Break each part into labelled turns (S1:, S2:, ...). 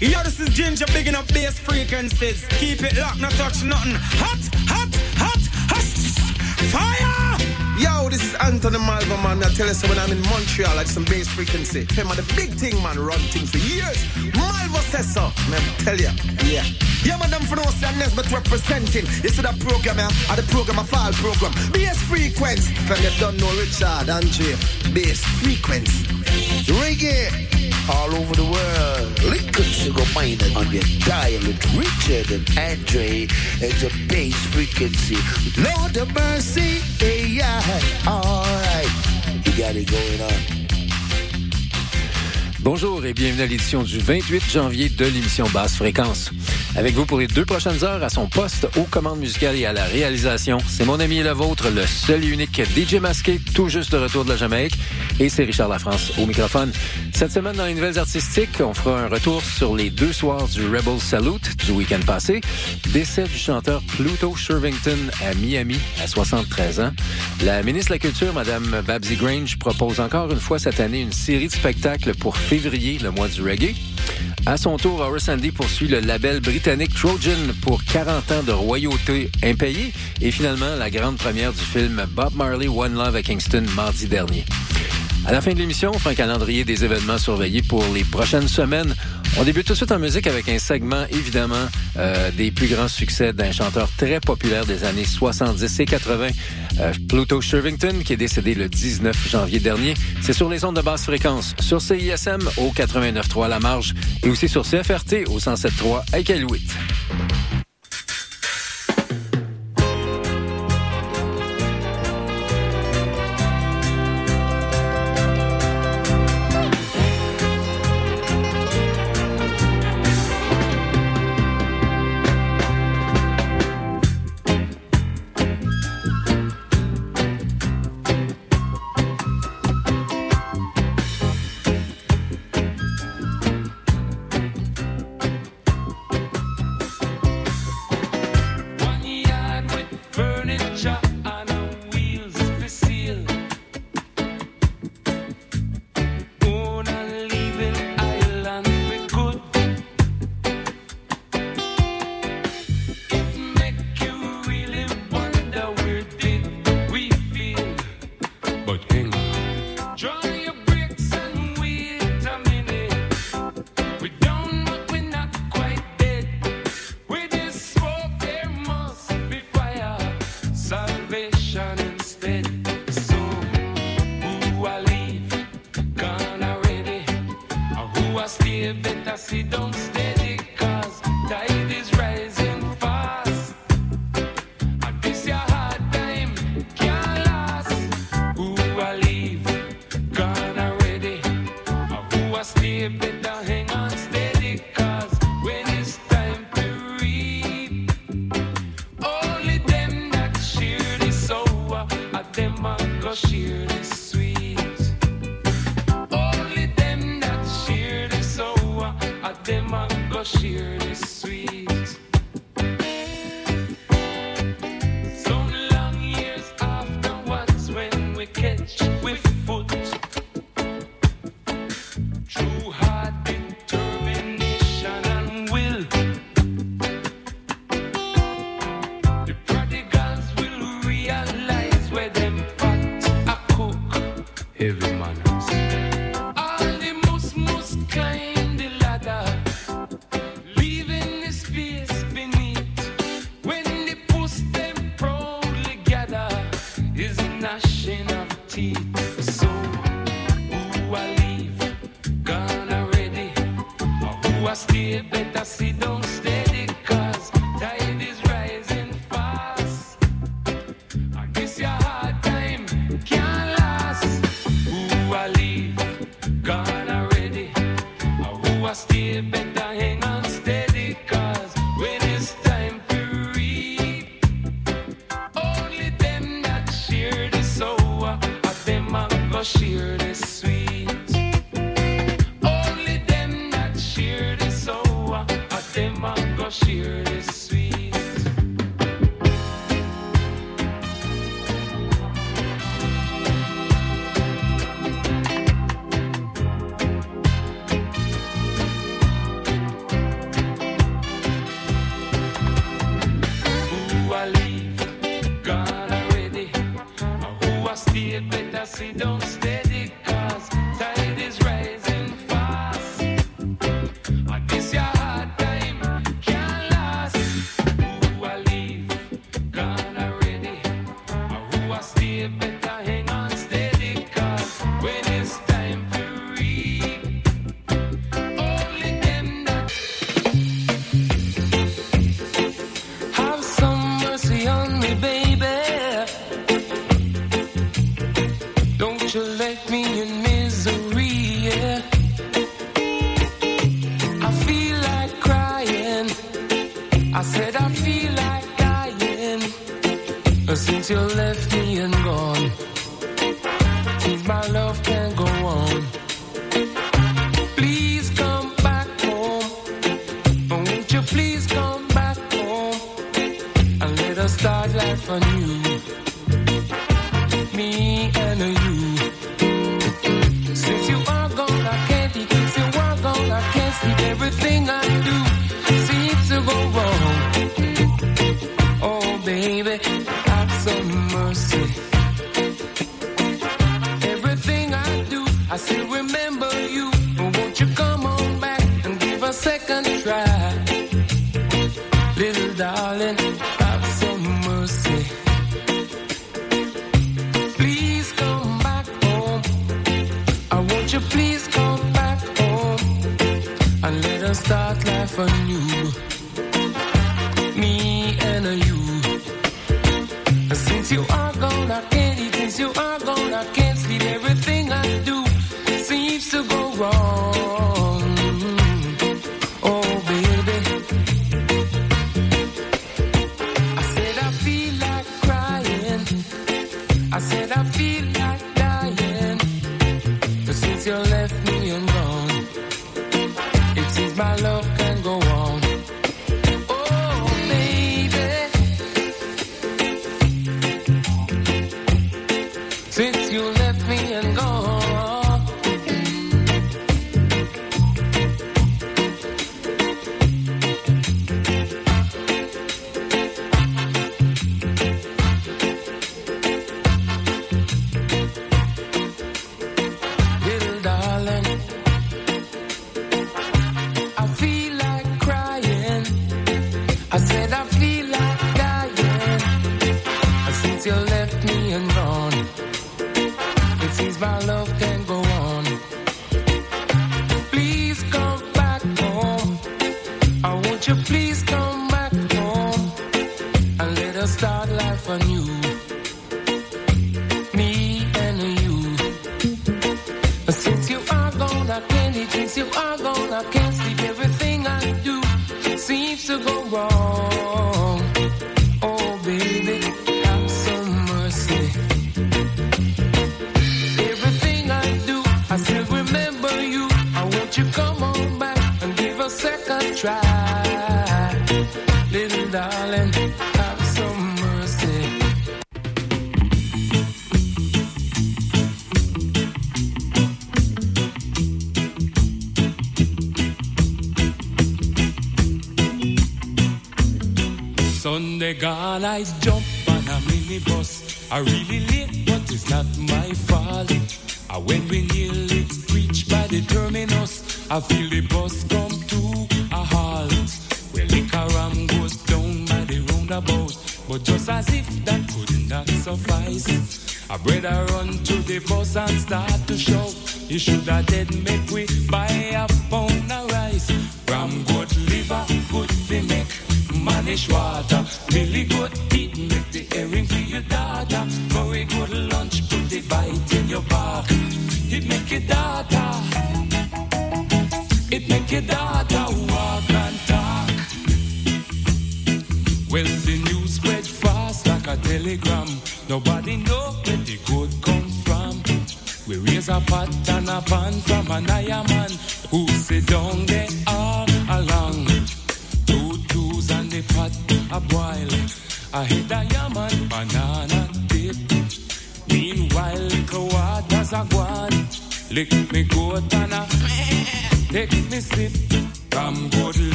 S1: Yo, this is Ginger bigging up bass frequencies. Keep it locked, not touch nothing. Hot, hot, hot, hot, fire!
S2: Yo, this is Anthony Malva, man. I tell you, so when I'm in Montreal, I do some bass frequency. Him the big thing, man, run things for years. Malva says so. Man, tell ya, yeah. Yeah, madam, for no sadness, but representing. You see that program, yeah? Or the program, a fall program. Bass frequency. From you don't know Richard, Andre. Bass frequency. Reggae.
S3: All over the world. Lincoln Sugar Minor on your dial with Richard and Andre at the bass frequency. Lord of mercy, yeah, all right. You got it going on.
S4: Bonjour et bienvenue à l'édition du 28 janvier de l'émission Basse Fréquence. Avec vous pour les deux prochaines heures à son poste aux commandes musicales et à la réalisation, c'est mon ami et le vôtre, le seul et unique DJ masqué, tout juste de retour de la Jamaïque, et c'est Richard Lafrance au microphone. Cette semaine, dans les nouvelles artistiques, on fera un retour sur les deux soirs du Rebel Salute du week-end passé, décès du chanteur Pluto Shervington à Miami à 73 ans. La ministre de la Culture, Madame Babsy Grange, propose encore une fois cette année une série de spectacles pour février, le mois du reggae. À son tour, Horace Andy poursuit le label Trojan pour 40 ans de royauté impayée et finalement la grande première du film Bob Marley One Love à Kingston mardi dernier. À la fin de l'émission, on fera un calendrier des événements surveillés pour les prochaines semaines. On débute tout de suite en musique avec un segment, évidemment, euh, des plus grands succès d'un chanteur très populaire des années 70 et 80, euh, Pluto Shervington, qui est décédé le 19 janvier dernier. C'est sur les ondes de basse fréquence, sur CISM au 89.3 La Marge et aussi sur CFRT au 107.3 à Iqaluit.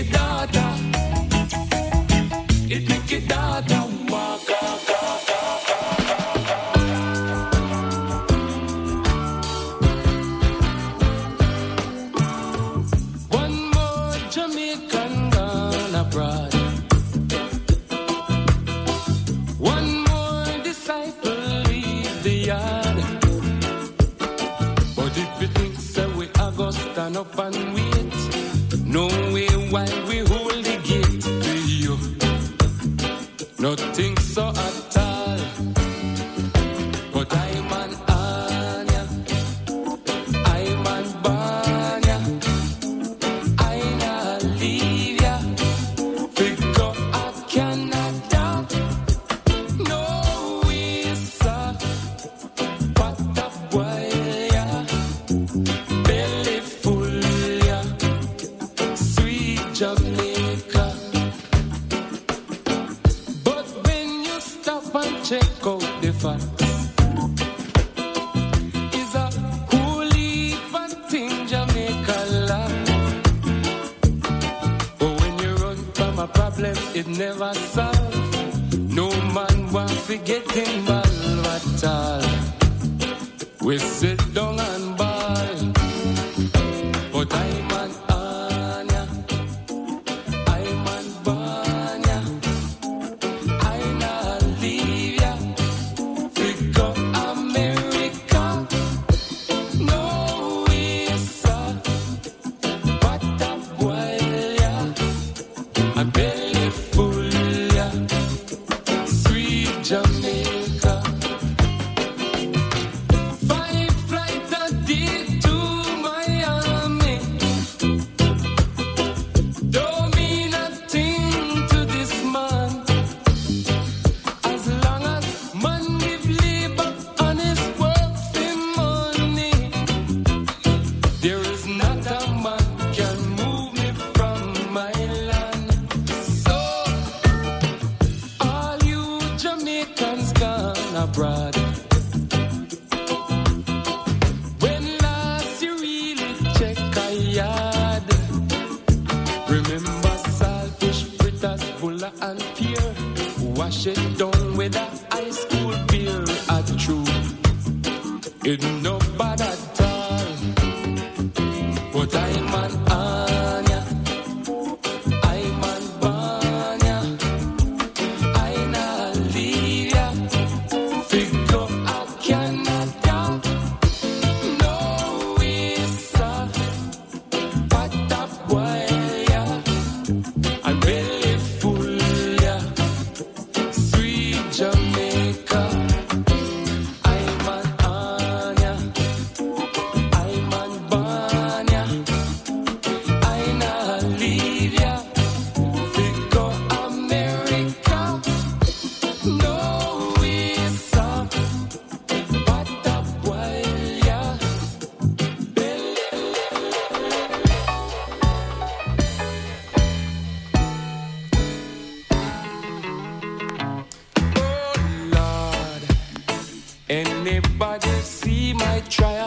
S5: It make Everybody see my trial.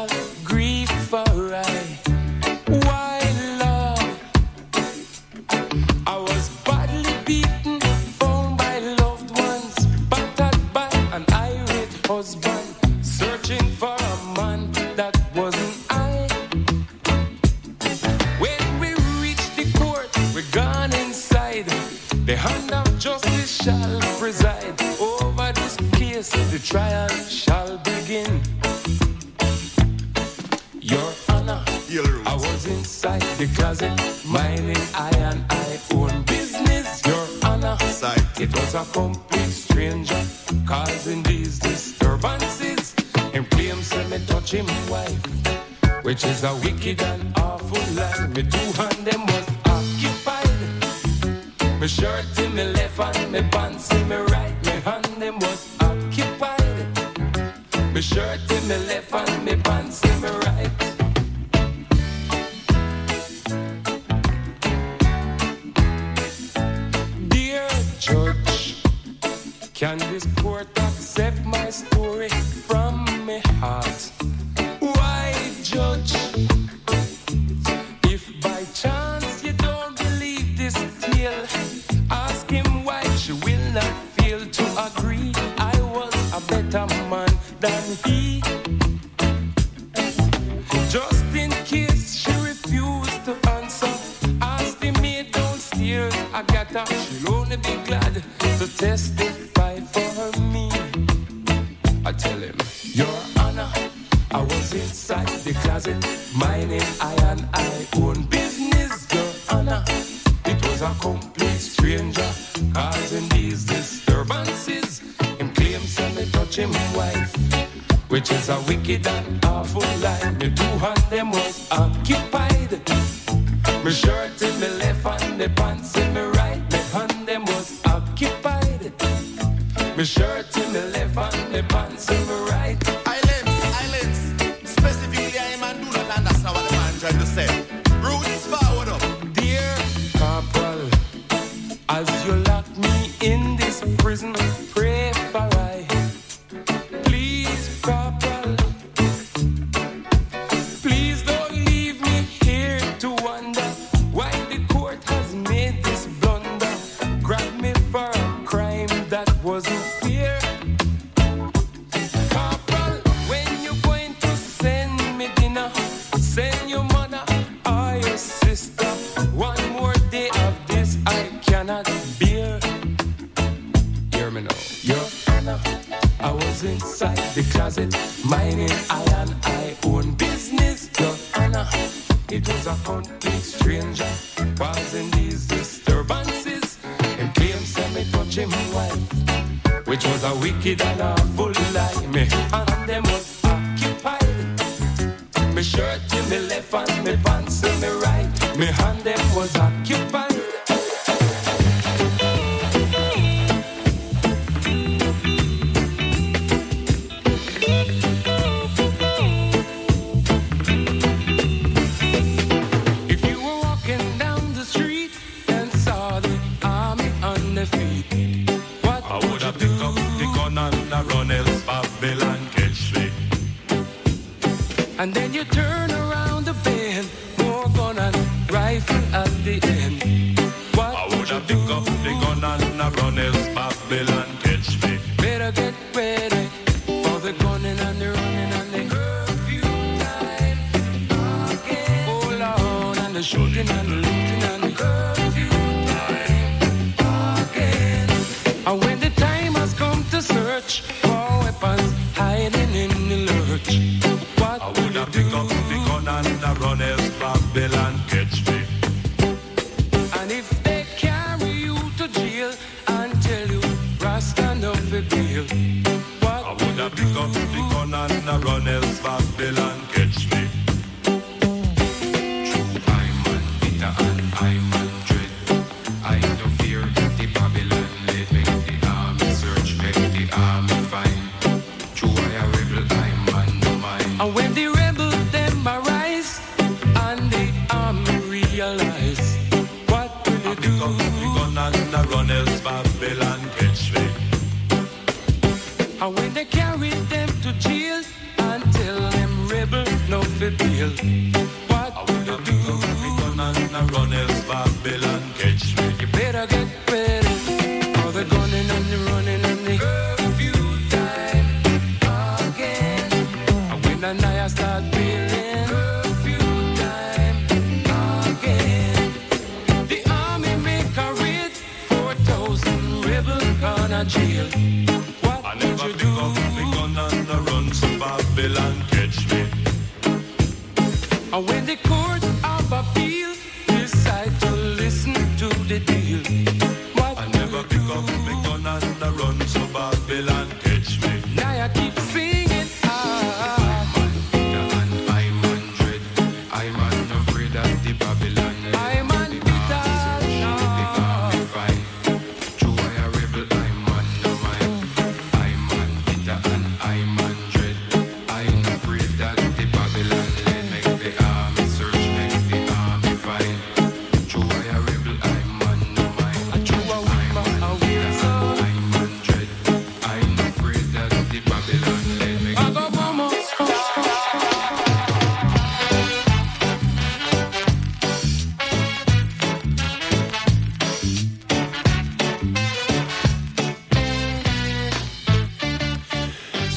S5: Turn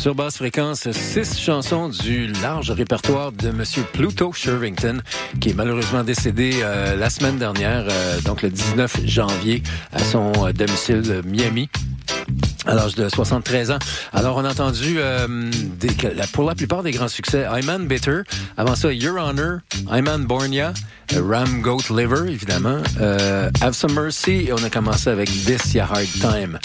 S4: Sur basse fréquence, six chansons du large répertoire de Monsieur Pluto Shervington, qui est malheureusement décédé euh, la semaine dernière, euh, donc le 19 janvier, à son euh, domicile Miami à l'âge de 73 ans. Alors, on a entendu des, pour la plupart des grands succès, I'm Bitter, avant ça, Your Honor, I'm Bornia, euh, Ram Goat Liver, évidemment, euh, Have Some Mercy, et on a commencé avec This Ya Hard Time.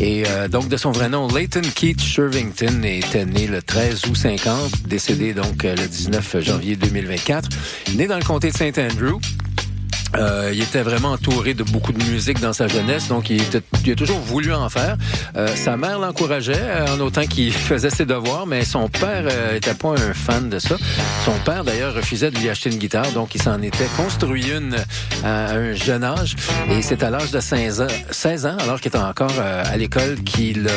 S4: Et euh, donc, de son vrai nom, Leighton Keith Shervington était né le 13 août 50, décédé donc euh, le 19 janvier 2024, né dans le comté de Saint Andrew. Euh, il était vraiment entouré de beaucoup de musique dans sa jeunesse, donc il, a toujours voulu en faire. Euh, sa mère l'encourageait euh, en autant qu'il faisait ses devoirs, mais son père euh, était pas un fan de ça. Son père d'ailleurs refusait de lui acheter une guitare, donc il s'en était construit une à un jeune âge. Et c'est à l'âge de 16 ans, 16 ans, alors qu'il était encore à l'école, qu'il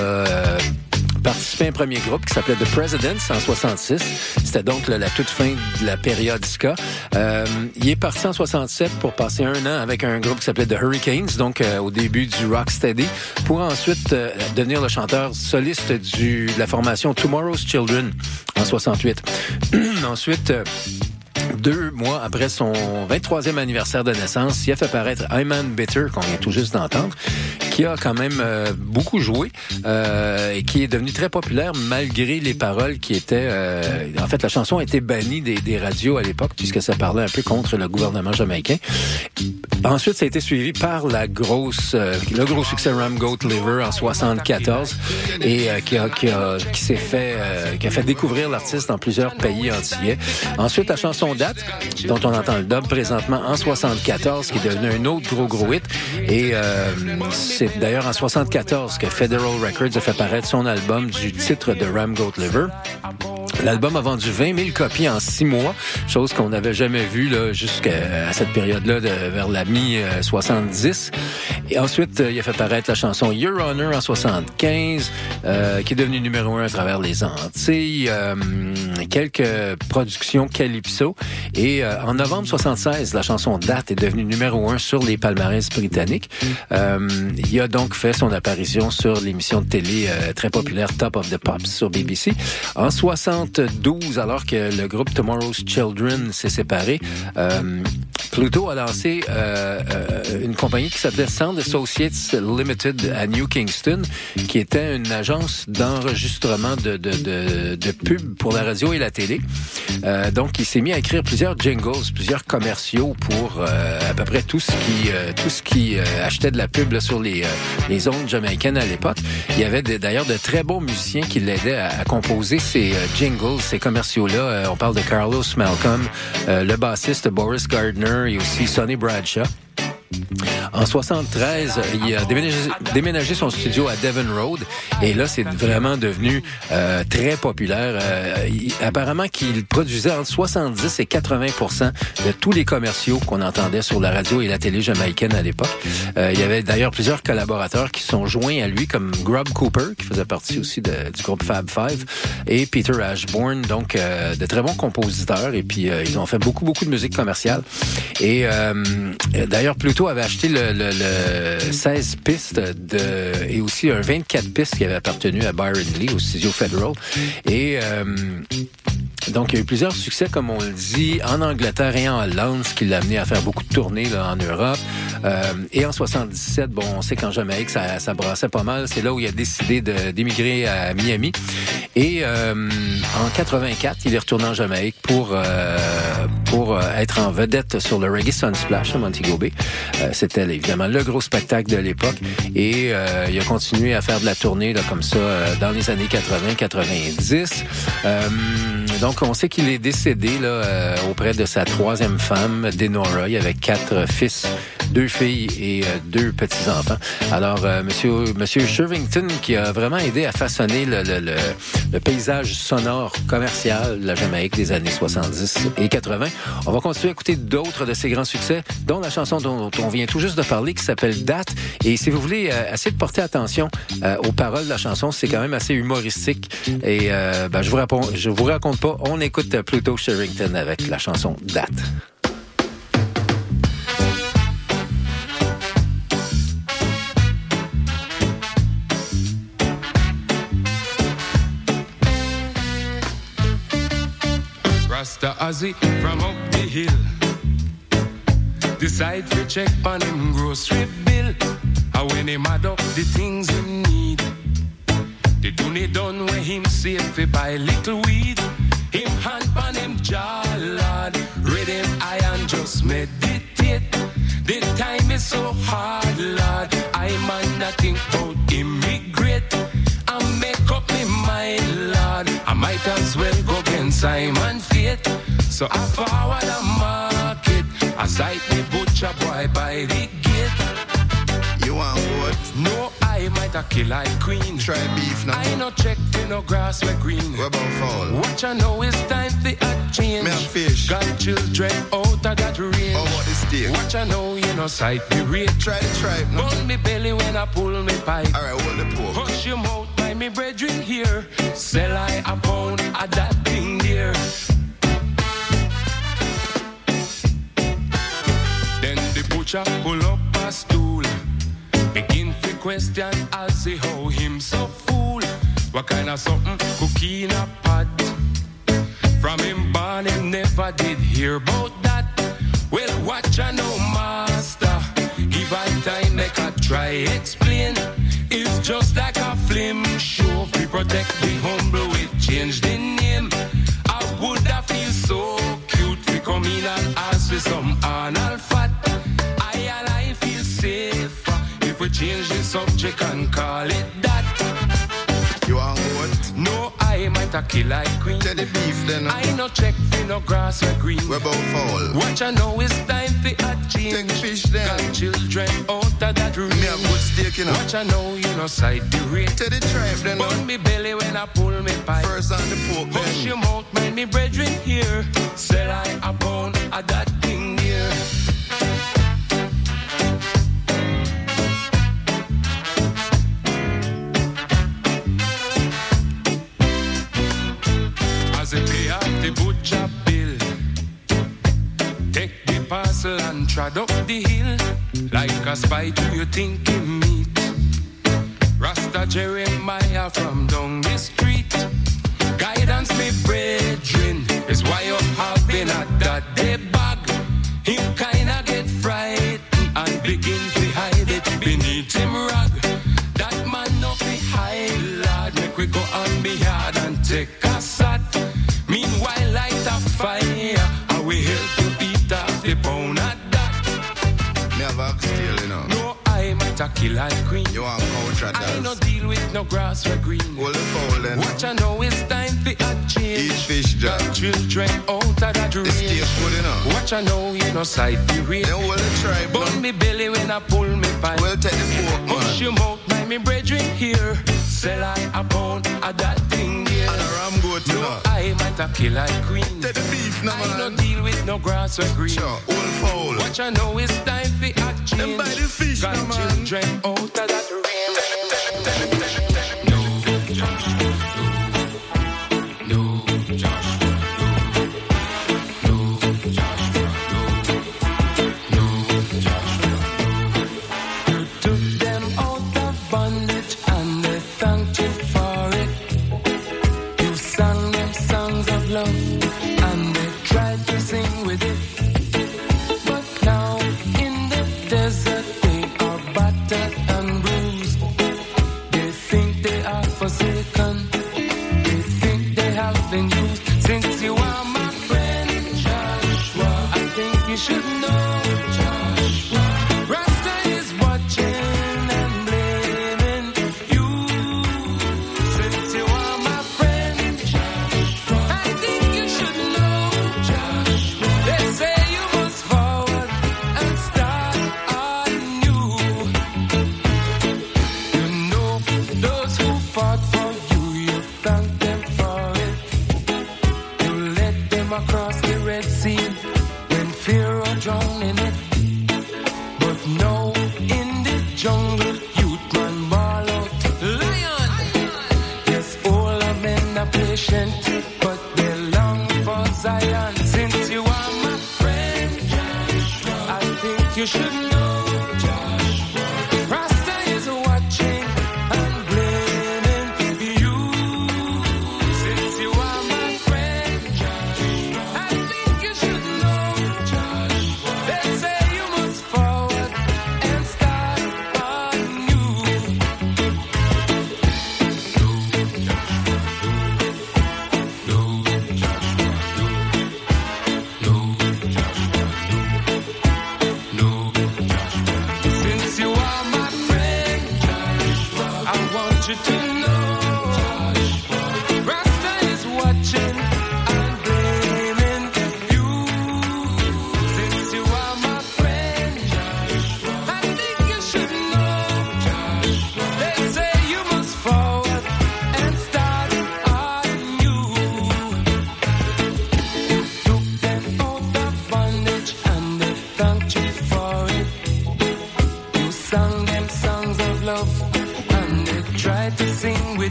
S4: participé à un premier groupe qui s'appelait The Presidents en 66. C'était donc la toute fin de la période ska. Euh, il est parti en 67 pour passer un an avec un groupe qui s'appelait The Hurricanes, donc euh, au début du Rocksteady, pour ensuite euh, devenir le chanteur soliste du, de la formation Tomorrow's Children en 68. ensuite... euh, deux mois après son 23e anniversaire de naissance, il a fait paraître I'm Bitter, qu'on vient tout juste d'entendre, qui a quand même euh, beaucoup joué euh, et qui est devenu très populaire malgré les paroles qui étaient... euh, en fait, la chanson a été bannie des, des radios à l'époque puisque ça parlait un peu contre le gouvernement jamaïcain. Ensuite, ça a été suivi par la grosse, euh, le gros succès Ram Goat Liver en 74 et euh, qui a, qui a, qui s'est fait, euh, qui a fait découvrir l'artiste dans plusieurs pays antillais. Ensuite, la chanson Date, dont on entend le dub présentement en 74, qui est devenu un autre gros gros hit. Et c'est d'ailleurs en 74 que Federal Records a fait paraître son album du titre de Ram Goat Liver. L'album a vendu 20 000 copies en six mois, chose qu'on n'avait jamais vue jusqu'à cette période-là, de- vers la mi-70. Et ensuite, euh, il a fait paraître la chanson Your Honor en 75, euh, qui est devenue numéro un à travers les Antilles, euh, quelques productions Calypso. Et euh, en novembre 76, la chanson Date est devenue numéro un sur les palmarès britanniques. Il a donc fait son apparition sur l'émission de télé euh, très populaire Top of the Pops sur BBC. En 72, alors que le groupe Tomorrow's Children s'est séparé, euh, Pluto a lancé euh, euh, une compagnie qui s'appelait Sound Associates Limited à New Kingston, qui était une agence d'enregistrement de, de, de, de pubs pour la radio et la télé. Euh, donc, il s'est mis à écrire plusieurs jingles, plusieurs commerciaux pour euh, à peu près tout ce qui euh, tout ce qui achetait de la pub là, sur les, les ondes jamaïcaines à l'époque. Il y avait d'ailleurs de très bons musiciens qui l'aidaient à, à composer ces jingles, ces commerciaux-là. Euh, on parle de Carlos Malcolm, le bassiste Boris Gardner et aussi Sonny Bradshaw. En 73, il a déménagé, son studio à Devon Road et là, c'est vraiment devenu euh, très populaire. Euh, il- apparemment qu'il produisait entre 70 et 80% de tous les commerciaux qu'on entendait sur la radio et la télé jamaïcaine à l'époque. Euh, il y avait d'ailleurs plusieurs collaborateurs qui sont joints à lui, comme Grub Cooper, qui faisait partie aussi du groupe Fab Five, et Peter Ashbourne, donc euh, de très bons compositeurs. Et puis, euh, ils ont fait beaucoup, beaucoup de musique commerciale. Et euh, d'ailleurs, Avait acheté le, le- le 16 pistes de, et aussi un 24 pistes qui avait appartenu à Byron Lee au studio Federal. Et euh, donc, il y a eu plusieurs succès, comme on le dit, en Angleterre et en Hollande, ce qui l'a amené à faire beaucoup de tournées là, en Europe. Euh, et en 77, bon, on sait qu'en Jamaïque, ça, ça brassait pas mal. C'est là où il a décidé d'émigrer à Miami. Et euh, en 84, il est retourné en Jamaïque pour euh, pour euh, être en vedette sur le Reggae Sunsplash à Montego Bay. Euh, C'était évidemment le gros spectacle de l'époque. Et euh, il a continué à faire de la tournée là, comme ça dans les années 80-90. Donc, on sait qu'il est décédé là, euh, auprès de sa troisième femme, Denora. Il avait quatre fils, deux filles et euh, deux petits-enfants. Alors, euh, monsieur, monsieur Shervington, qui a vraiment aidé à façonner le, le- le- le paysage sonore commercial de la Jamaïque des années 70 et 80. On va continuer à écouter d'autres de ses grands succès, dont la chanson dont on vient tout juste de parler, qui s'appelle Date. Et si vous voulez euh, essayer de porter attention euh, aux paroles de la chanson, c'est quand même assez humoristique. Et ben, je vous raconte, je vous raconte pas. On écoute Pluto Sherrington avec la chanson Date.
S5: Rasta Ozzy from up the hill. Decide to check on him grocery bill. And when him add up the things him need. The donny done where him save fi buy little weed. Him hand on him jaw, lord. Read him iron, just meditate. The time is so hard, lord. I man nothing about immigrate. I make up my mind, lord. I might as well go against Simon Fate. So I forward the market. I sight the butcher boy by the I a kill like queen.
S6: Try beef now.
S5: I no check for no grass where green.
S6: What about fowl?
S5: Watch I know it's time for a change.
S6: Me a fish.
S5: Got children out of that range.
S6: Oh, How about the steak?
S5: Watch I know you know sight the rate.
S6: Try the tripe now.
S5: Burn me belly when I pull me pipe.
S6: Alright, hold the pork.
S5: Hush your mouth by me brethren here. Sell I a pound of that thing there. Then the butcher pull up a stool. Begin to question as see how him so fool. What kind of something cookie in a pot? From him born him never did hear about that. Well, watch I know master. Give I time make I try explain. It's just like a film show. We protect the humble, we change the name. I would have feel so cute. We come in and ask for some anal fat. We change the subject and call it that.
S6: You want what?
S5: No, I might a kill like queen.
S6: Tell the beef then.
S5: I no check for no grass or green.
S6: We about fall.
S5: What I know is time for a change.
S6: Take fish then.
S5: Got children out of that room.
S6: Me a good steak, you know.
S5: Watch I know you know side the rate.
S6: Tell the tripe then.
S5: Burn me belly when I pull me pipe.
S6: First on the pork
S5: Hush
S6: then.
S5: your mouth, mind me brethren here. Sell I a pound of that parcel and trod up the hill. Like a spy to you thinking meat. Rasta Jeremiah from down the street. Guidance, me brethren, is why you're having a that day You
S6: want culture dance.
S5: I no deal with no grass or green.
S6: Hold the phone then.
S5: What I know It's time for a change.
S6: Eat fish
S7: jam.
S5: Got children out of that
S7: dream.
S5: This
S7: tastes good enough.
S5: What I know you know side the real.
S7: Then hold the
S5: tribe.
S7: Bun
S5: me belly when I pull me pipe.
S7: Well take the
S5: fork
S7: man.
S5: Your mouth, my me brethren here. Sell I a pound of that thing yeah.
S7: And a ram goat,
S5: no,
S7: now.
S5: I might a kill like queen.
S7: Tell the beef no
S5: I
S7: man.
S5: I no deal with no grass or green.
S7: Sure, all fowl.
S5: What you know is time for action.
S7: Them by the fish,
S5: Got
S7: now, man.
S5: children out of that rain.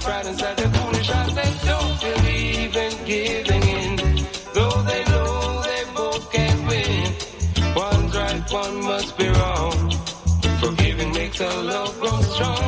S5: pride inside their foolish eyes. They don't believe in giving in, though they know they both can't win. One's right, one must be wrong. Forgiving makes a love grow strong.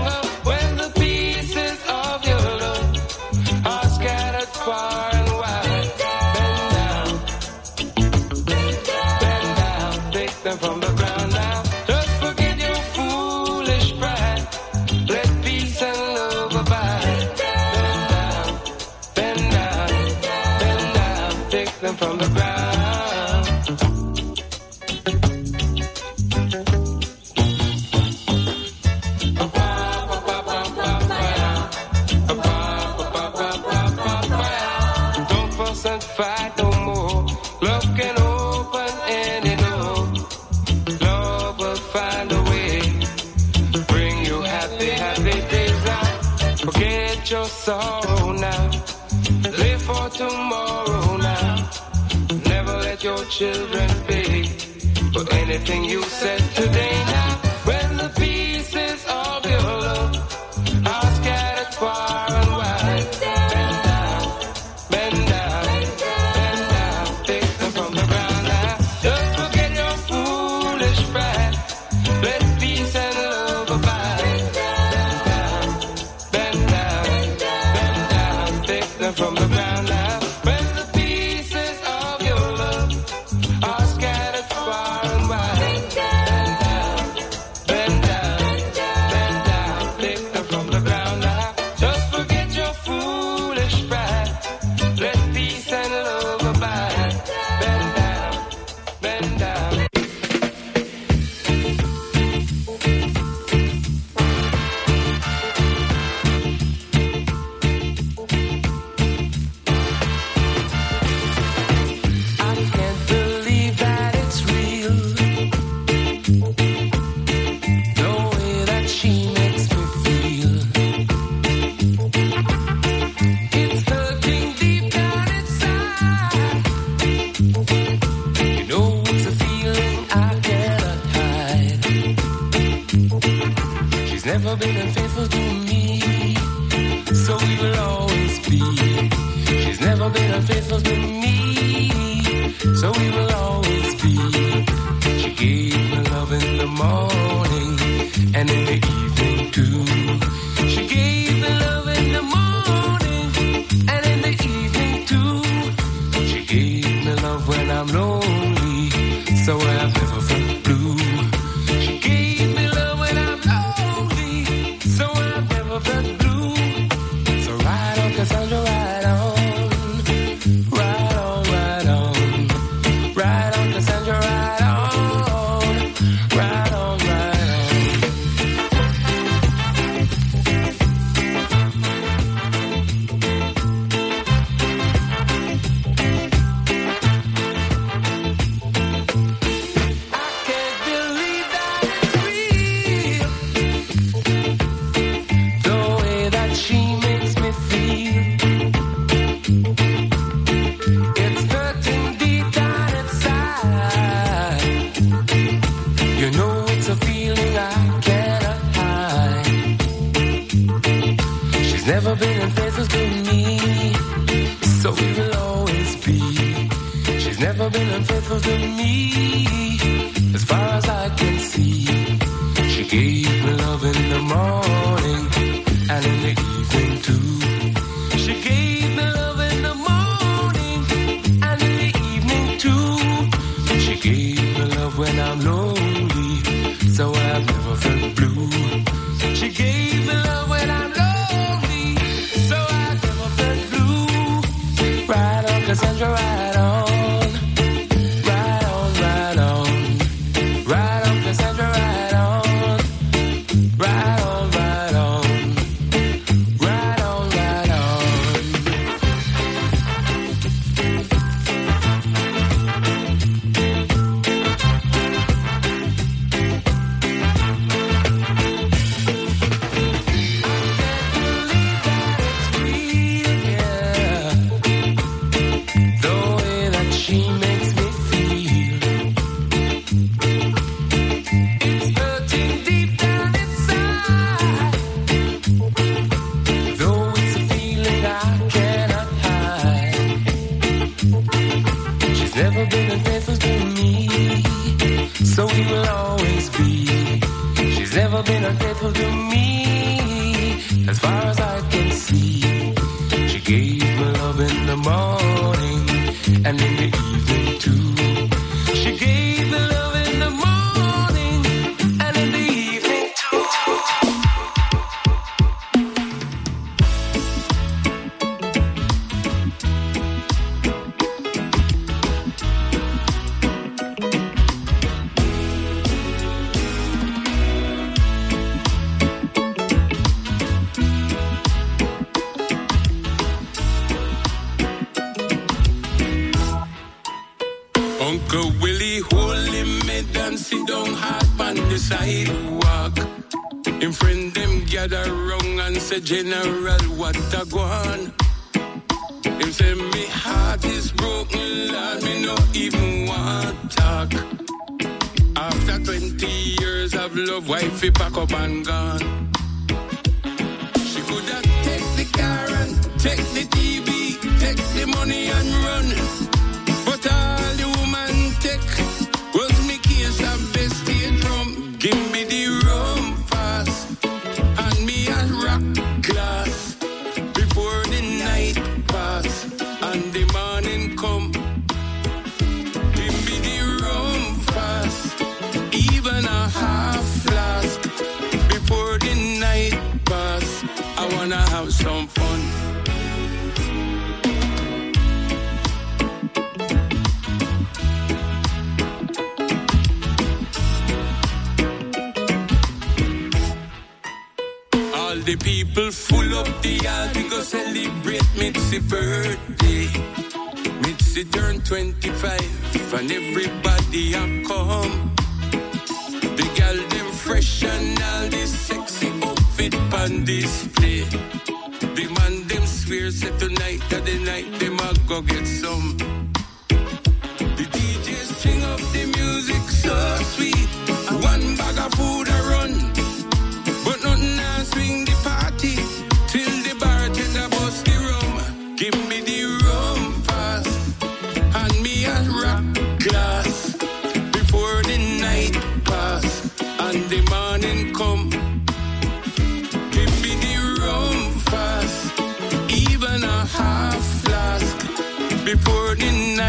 S5: general, what a go.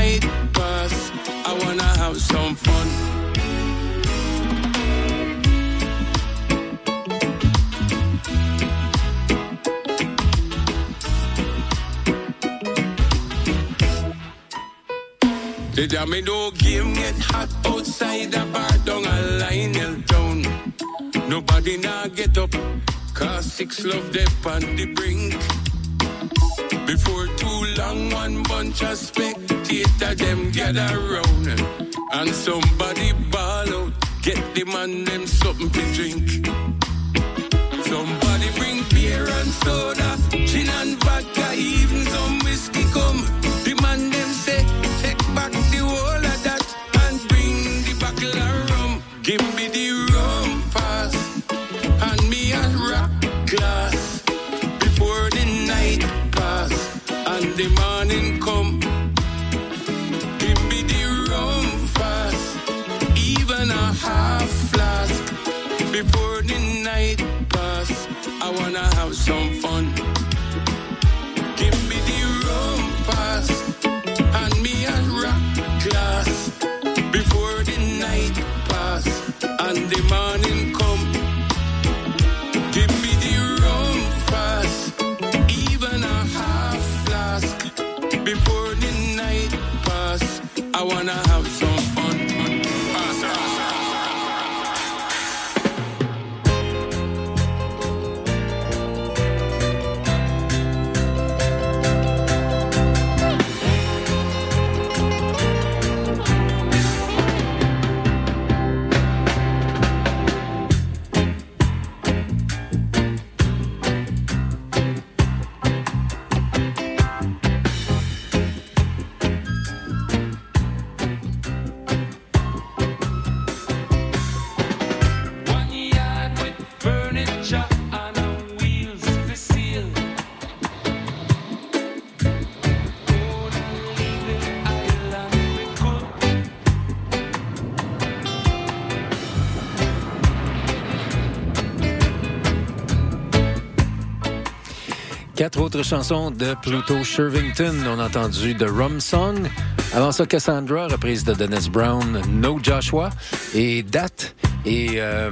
S5: night bus. I wanna have some fun. The domino game get hot outside the bar down a Lionel Town. Nobody now get up, cause six love them on the brink. Before too long, one bunch of spectators them gather round, and somebody ball out, get the man them something to drink. Somebody bring beer and soda, gin and vodka, even
S4: autres chansons de Pluto Shervington. On a entendu The Rum Song. Avant ça, Cassandra, reprise de Dennis Brown, No Joshua et Date. Et euh,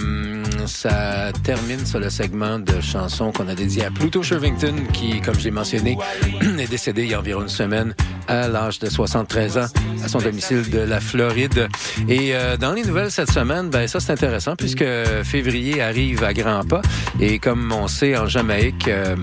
S4: ça termine sur le segment de chansons qu'on a dédié à Pluto Shervington, qui, comme je l'ai mentionné, est décédé il y a environ une semaine à l'âge de 73 ans à son domicile de la Floride. Et euh, dans les nouvelles cette semaine, ben ça c'est intéressant puisque février arrive à grands pas et comme on sait en Jamaïque, euh,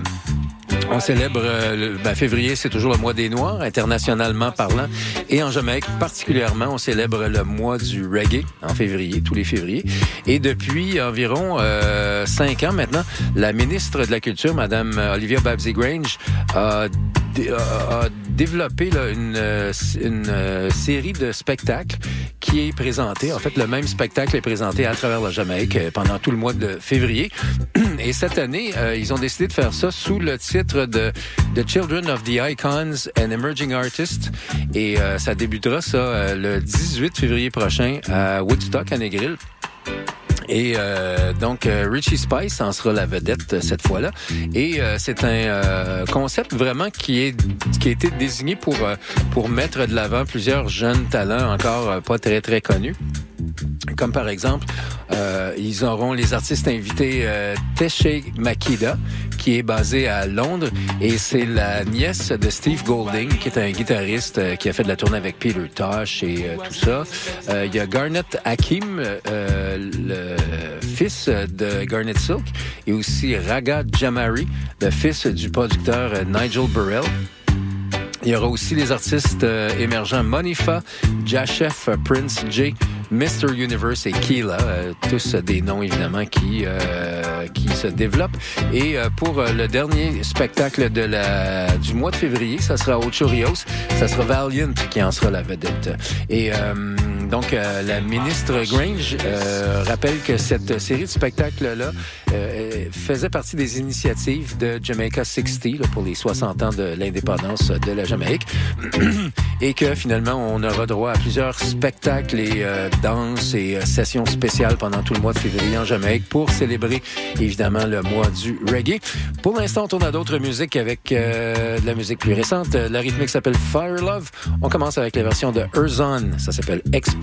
S4: on célèbre, euh, le- ben, février, c'est toujours le mois des Noirs, internationalement parlant. Et en Jamaïque, particulièrement, on célèbre le mois du reggae en février, tous les févriers. Et depuis environ euh, cinq ans maintenant, la ministre de la Culture, Madame Olivia Babsy Grange, a, a- a développé là, une, euh, une euh, série de spectacles qui est présenté. En fait, le même spectacle est présenté à travers la Jamaïque euh, pendant tout le mois de février. Et cette année, ils ont décidé de faire ça sous le titre de The Children of the Icons and Emerging Artists. Et ça débutera ça le 18 février prochain à Woodstock, à Negril. Et euh, donc, euh, Richie Spice en sera la vedette euh, cette fois-là. Et euh, c'est un euh, concept vraiment qui est qui a été désigné pour euh, pour mettre de l'avant plusieurs jeunes talents encore pas très très connus. Comme par exemple, euh, ils auront les artistes invités euh, Teshe Makida, qui est basé à Londres, et c'est la nièce de Steve Golding, qui est un guitariste euh, qui a fait de la tournée avec Peter Tosh et euh, tout ça. Il y a Garnet Hakim, le fils de Garnet Silk, et aussi Raga Jamari, le fils du producteur Nigel Burrell. Il y aura aussi les artistes euh, émergents Monifa, Jashef, euh, Prince J, Mr. Universe et Keela, euh, tous des noms évidemment qui euh, qui se développent. Et pour le dernier spectacle de la du mois de février, ça sera au Chorios, ça sera Valiant qui en sera la vedette. Et donc euh, la ministre Grange euh, rappelle que cette série de spectacles là faisait partie des initiatives de Jamaica 60 là, pour les 60 ans de l'indépendance de la Jamaïque et que finalement on aura droit à plusieurs spectacles et euh, danses et euh, sessions spéciales pendant tout le mois de février en Jamaïque pour célébrer évidemment le mois du reggae. Pour l'instant, on tourne à d'autres musiques avec euh, de la musique plus récente. La rythmique s'appelle Fire Love. On commence avec la version de Erzon. Ça s'appelle Expose.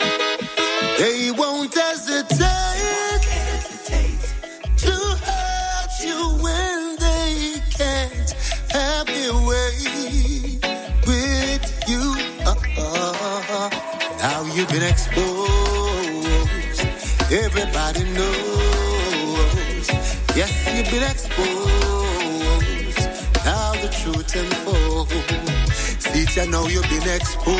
S8: you've been exposed. Everybody knows. Yes, you've been exposed. Now the truth unfolds. I know you've been exposed.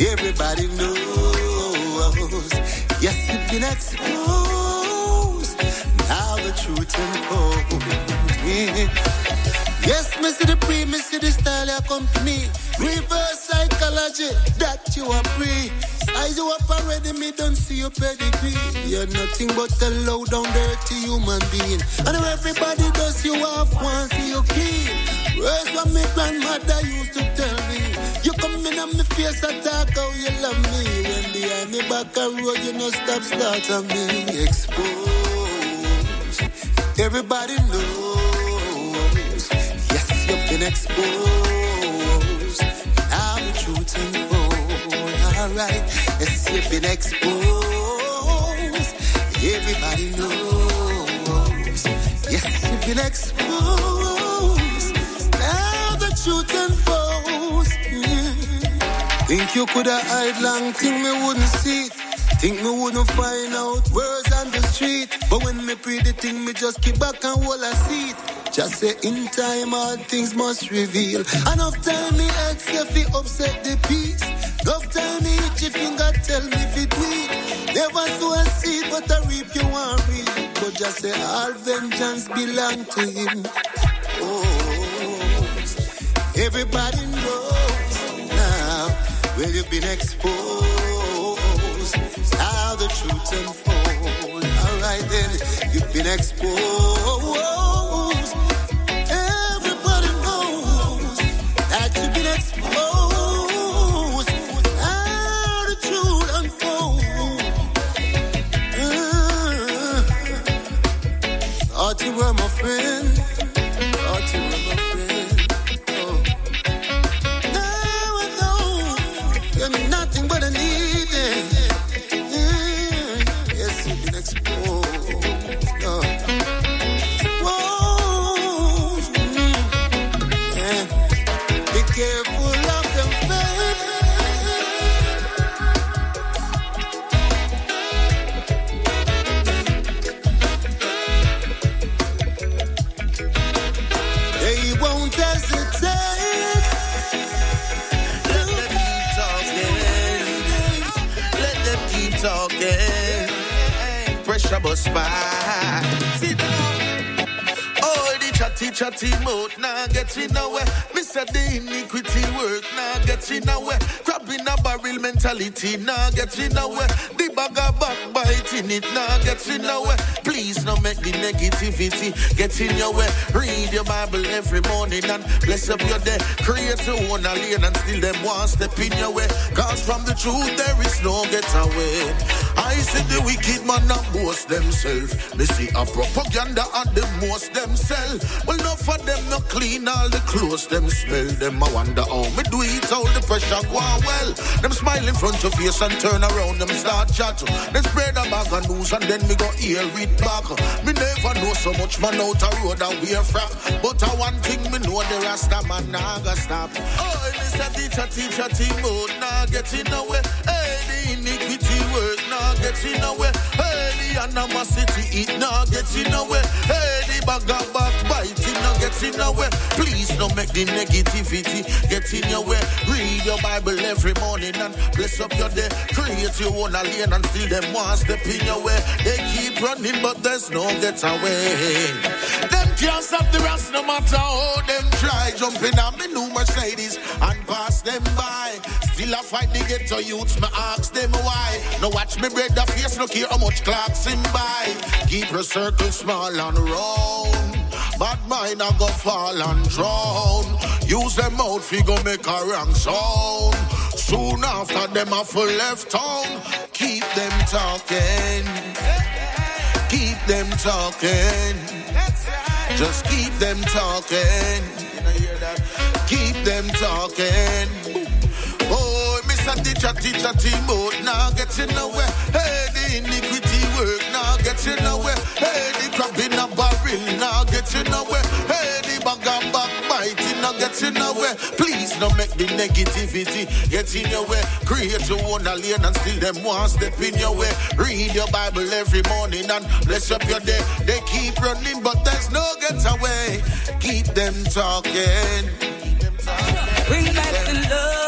S8: Everybody knows. Yes, you've been exposed. Now the truth unfolds. Yeah. Yes, me see the pre, me see the style you company. Reverse psychology, that you are free. Size you up already, me don't see your pedigree. You're nothing but a low down dirty human being. I know everybody does you off once you clean. Words what my grandmother used to tell me. You come in on me face attack how you love me. When behind me back a road, you know stop slaughter me. Exposed. Everybody knows. You've been exposed. The truth unfolds. Alright, yes, you've been exposed. Everybody knows. Yes, you've been exposed. Now the truth unfolds. Mm. Think you could have hide long, think me wouldn't see. Think me wouldn't find out words on the street. But when me pre the thing, me just keep back and hold a seat. Just say in time all things must reveal. Enough time me ask if he upset the peace. Enough time me itch your finger tell me if it weak. Never sow a seed but I reap you want reap. But just say all vengeance belong to him. Oh, everybody knows now. Well, you've been exposed. Now the truth unfolds. All right then, you've been exposed.
S3: Mentality now get in nowhere. The bag of backbiting it now get in nowhere. Please no make the negativity get in your way. Read your Bible every morning and bless up your day. Create your own lane and still them one step in your way. Cause from the truth there is no get away. I see the wicked man and boast themselves. Me see a propaganda and the most themselves. Well, enough for them not clean all the clothes them smell. Them I wonder how me do it, all the pressure go well. Them smile in front of face and turn around, them start chat. Then spread a bag of news and then me go hear it back. Me never know so much man out a road and wear frack. But I one thing me know the Rasta man nah stop. Oh, Mr. Teacher, teacher, team out, nah get in the way. Hey, the nah get in the way. Hey, the animosity, it nah get in the way. Hey, the bag of backbiting, nah get in the way. Please don't make the negativity get in your way. Read your Bible every morning and bless up your day. Create your own lane and still them one step in your way. They keep running, but there's no get away. Them can't stop the rest no matter how them try. Jumping on me new Mercedes and pass them by. Still I fight the ghetto youths, me ask them why. Now watch me bread the face, look here how much clocks in by. Keep your circle small and round. Bad mind I go fall and drown. Use them out fi go make a wrong sound. Soon after them a full left town. Keep them talking. Keep them talking. Just keep them talking. Keep them talking. Oh, Mr. Teacher, teacher, team now get in the. Hey, the iniquity work now get the way. Hey, the crab in a barrel now get the way. Hey, the bag of backbiting now get the way. Please don't make the negativity get in your way. Create your own lane and still them one step in your way. Read your Bible every morning and bless up your day. They keep running, but there's no get away. Keep them talking.
S9: Bring back the love,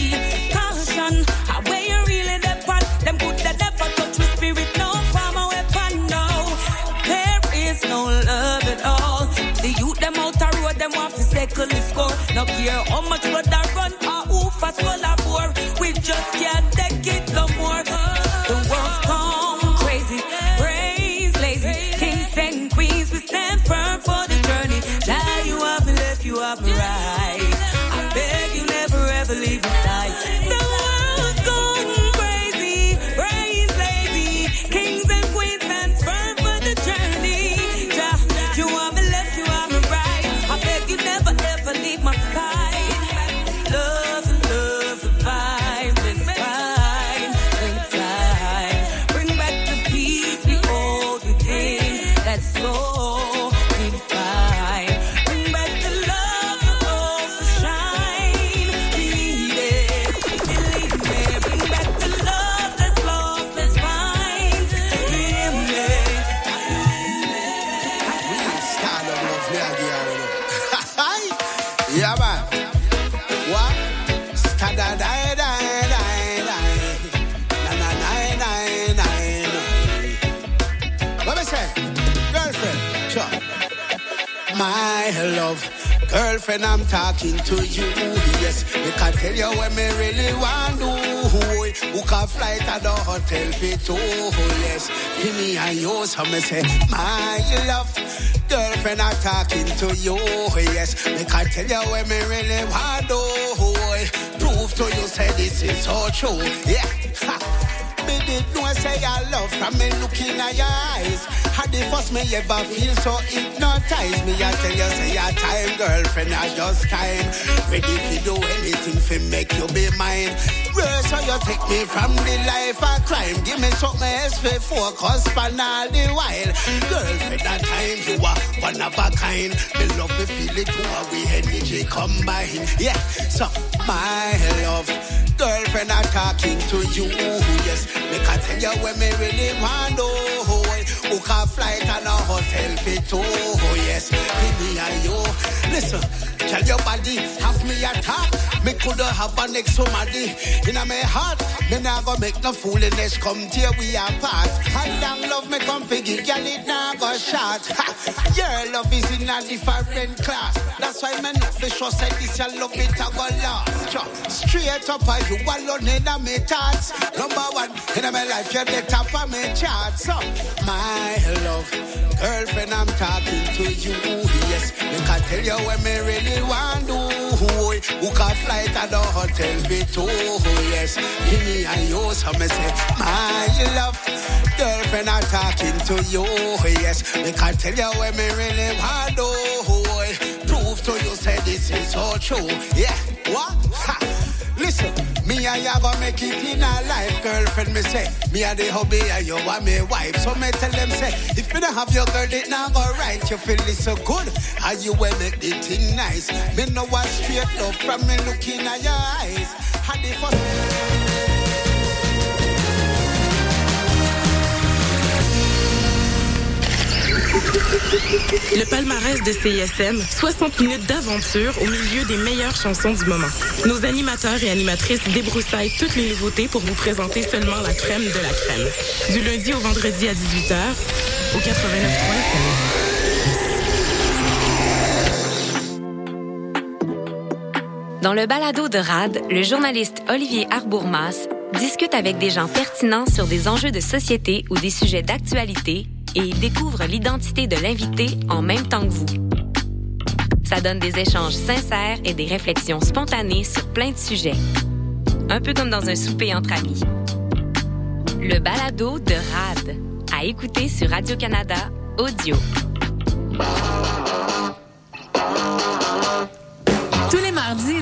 S9: No care how much blood
S3: Girlfriend, I'm talking to you, yes. Me can tell you what me really want to. Book a flight at the hotel, pay too, yes. Give me and you, so me say, my love. Girlfriend, I'm talking to you, yes. Me can tell you what me really want to. Prove to you, say this is so true, yeah. Ha. Me did know say I love from me looking at your eyes.
S10: The first me ever feel so hypnotized. Me, I tell you, say your time, girlfriend, I just time. Ready to do anything for make you be mine. Girl, so you take me from the life of crime. Give me something else for focus on all the while. Girlfriend, at times you are one of a kind. Me love to feel it too, we energy combine. Yeah, so my love. Girlfriend, I'm talking to you. Yes, me can tell you when me really want to. Book a flight and a hotel for two. Yes, me and you. Listen, tell your body have me attack. Me coulda have a next somebody in a me heart. Me nah go make no foolishness come till we apart. And long love me come figure, girl it nah go short. Your love is in a different class. That's why me not for sure say this your love it a go last. Straight up as you alone in a me thoughts. Number one in a me life, you're the top of me charts. So my love, girlfriend, I'm talking to you. Yes, me can tell you when me really want to. Book a flight at the hotel be too. Yes, me and you, so me say my love, girlfriend, I'm talking to you. Yes, me can tell you when me really want to. Prove to you say this is so true. Yeah, what? Ha. Listen, me and you gonna make it in a life, girlfriend. Me say, me and the hubby and you are me wife. So me tell them say, if you don't have your girl, it not go right. You feel it so good, and you will make the thing nice. Me know what straight love from me looking at your eyes. Had the first.
S11: Le palmarès de CISM, 60 minutes d'aventure au milieu des meilleures chansons du moment. Nos animateurs et animatrices débroussaillent toutes les nouveautés pour vous présenter seulement la crème de la crème. Du lundi au vendredi à 18h, au 89.3
S12: Dans le balado de RAD, le journaliste Olivier Arbourmas discute avec des gens pertinents sur des enjeux de société ou des sujets d'actualité et découvre l'identité de l'invité en même temps que vous. Ça donne des échanges sincères et des réflexions spontanées sur plein de sujets. Un peu comme dans un souper entre amis. Le balado de RAD, à écouter sur Radio-Canada Audio.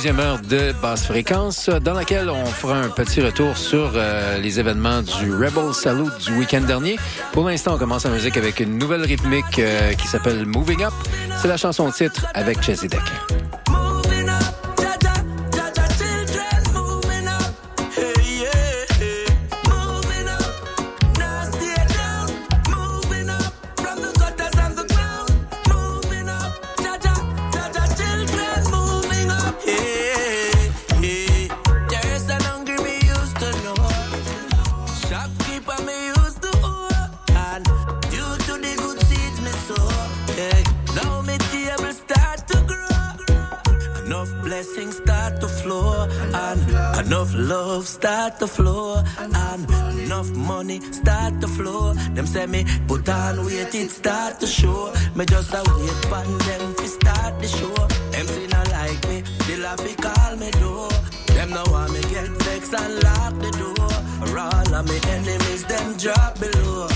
S4: deuxième heure de Basse Fréquence, dans laquelle on fera un petit retour sur euh, les événements du Rebel Salute du week-end dernier. Pour l'instant, on commence la musique avec une nouvelle rythmique euh, qui s'appelle Moving Up. C'est la chanson titre avec Chelsea Deck.
S13: To flow and enough money start to flow. Them say me put on weight, it start to show. Me just a wait for them to start the show. Them see not like me, still have to call me door. Them know want me get vexed and lock the door. All of me enemies, them drop below.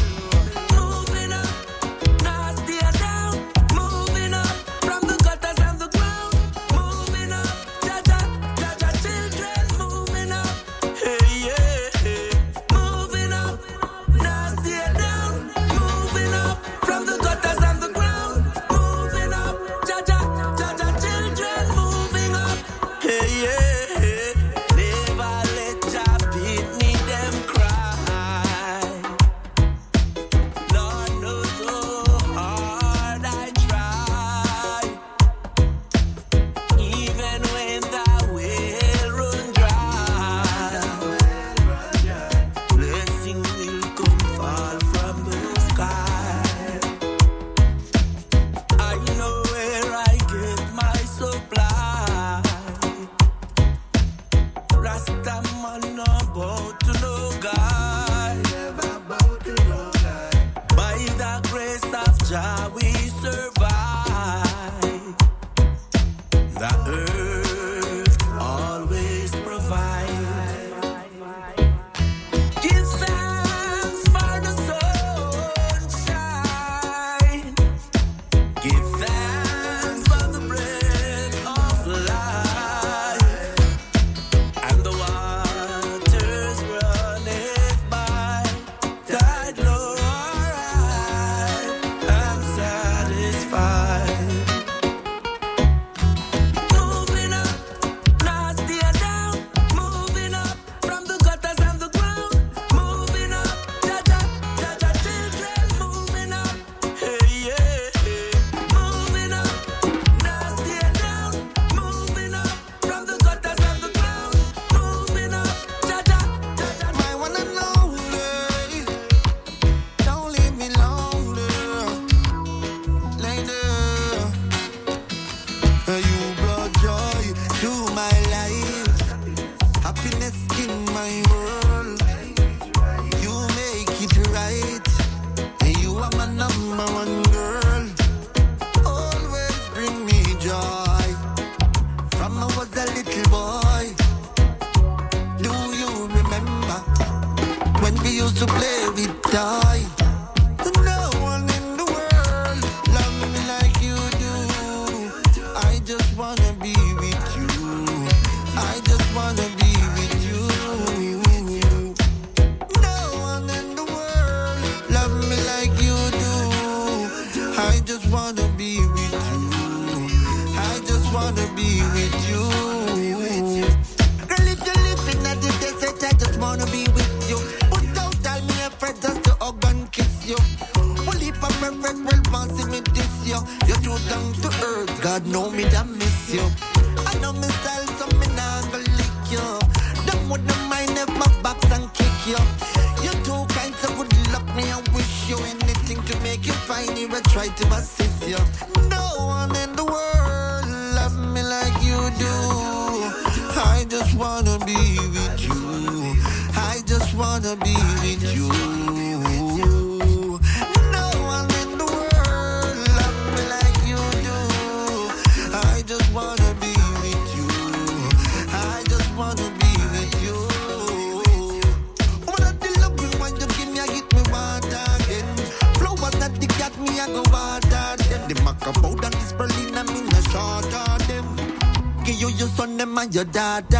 S8: da da.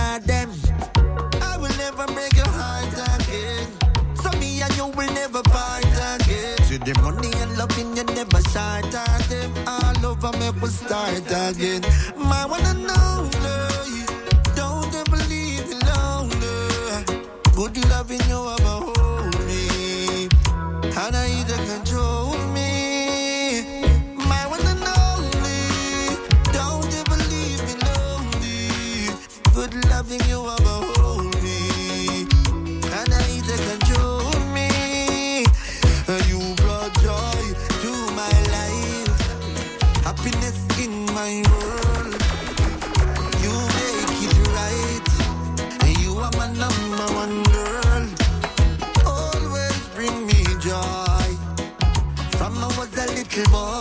S8: You make it right, and you are my number one girl. Always bring me joy from I was a little boy.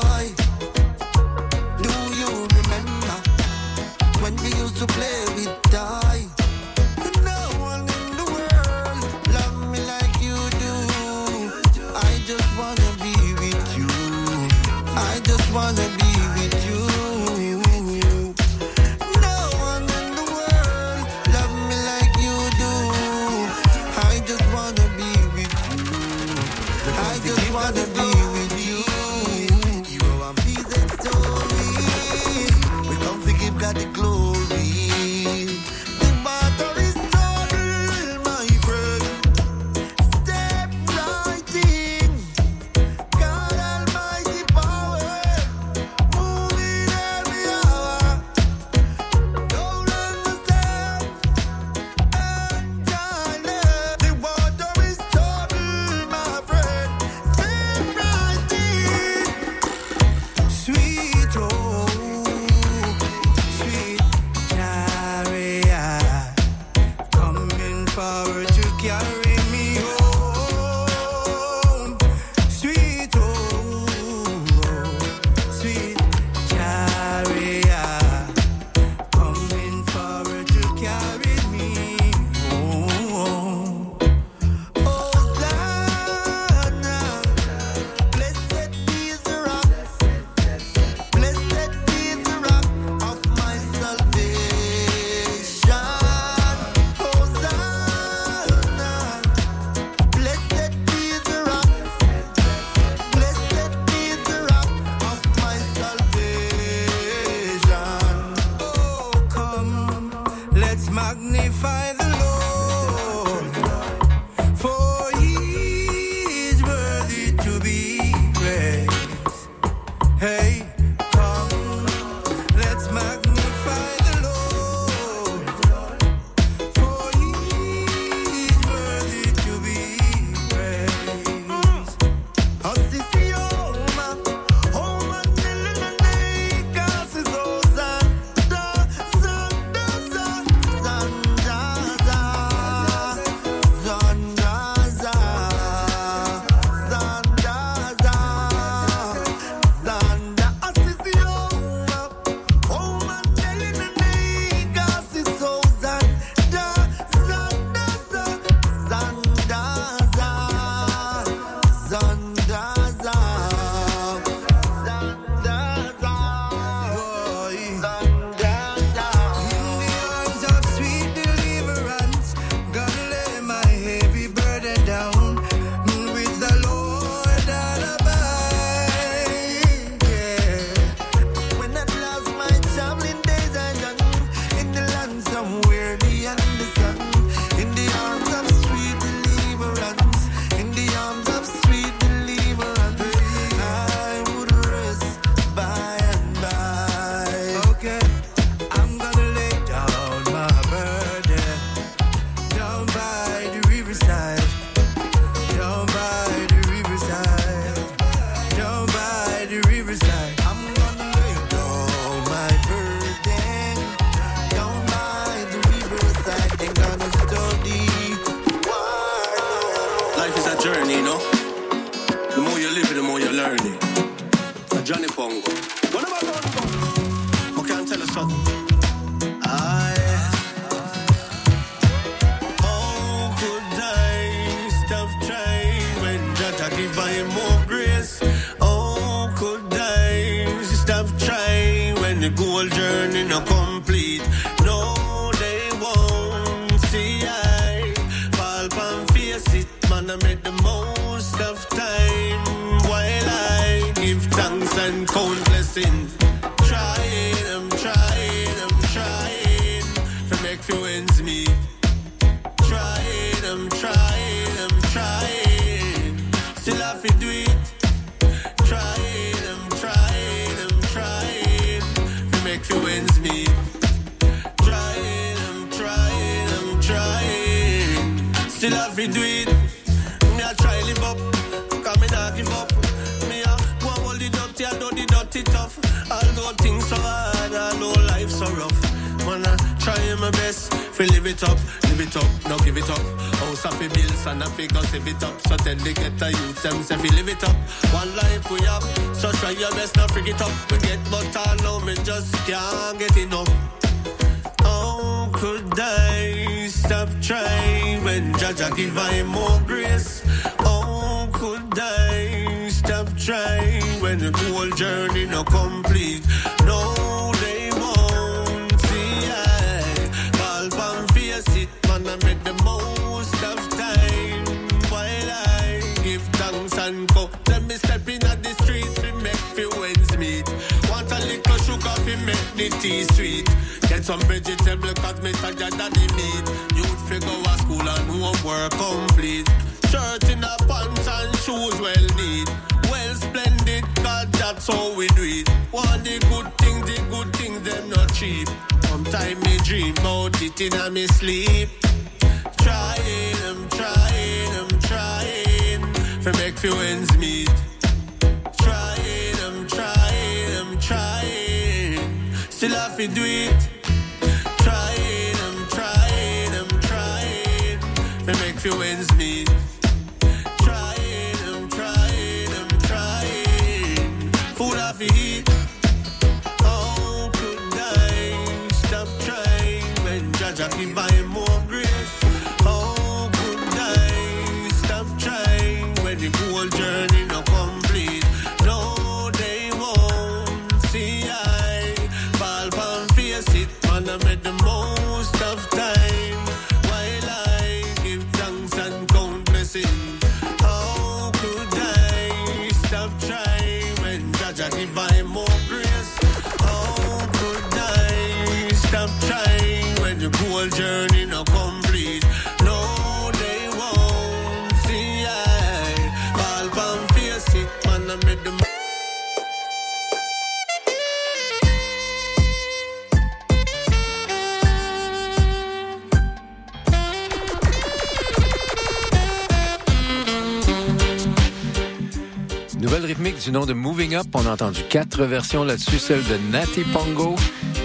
S4: On a entendu quatre versions là-dessus, celle de Natty Pongo,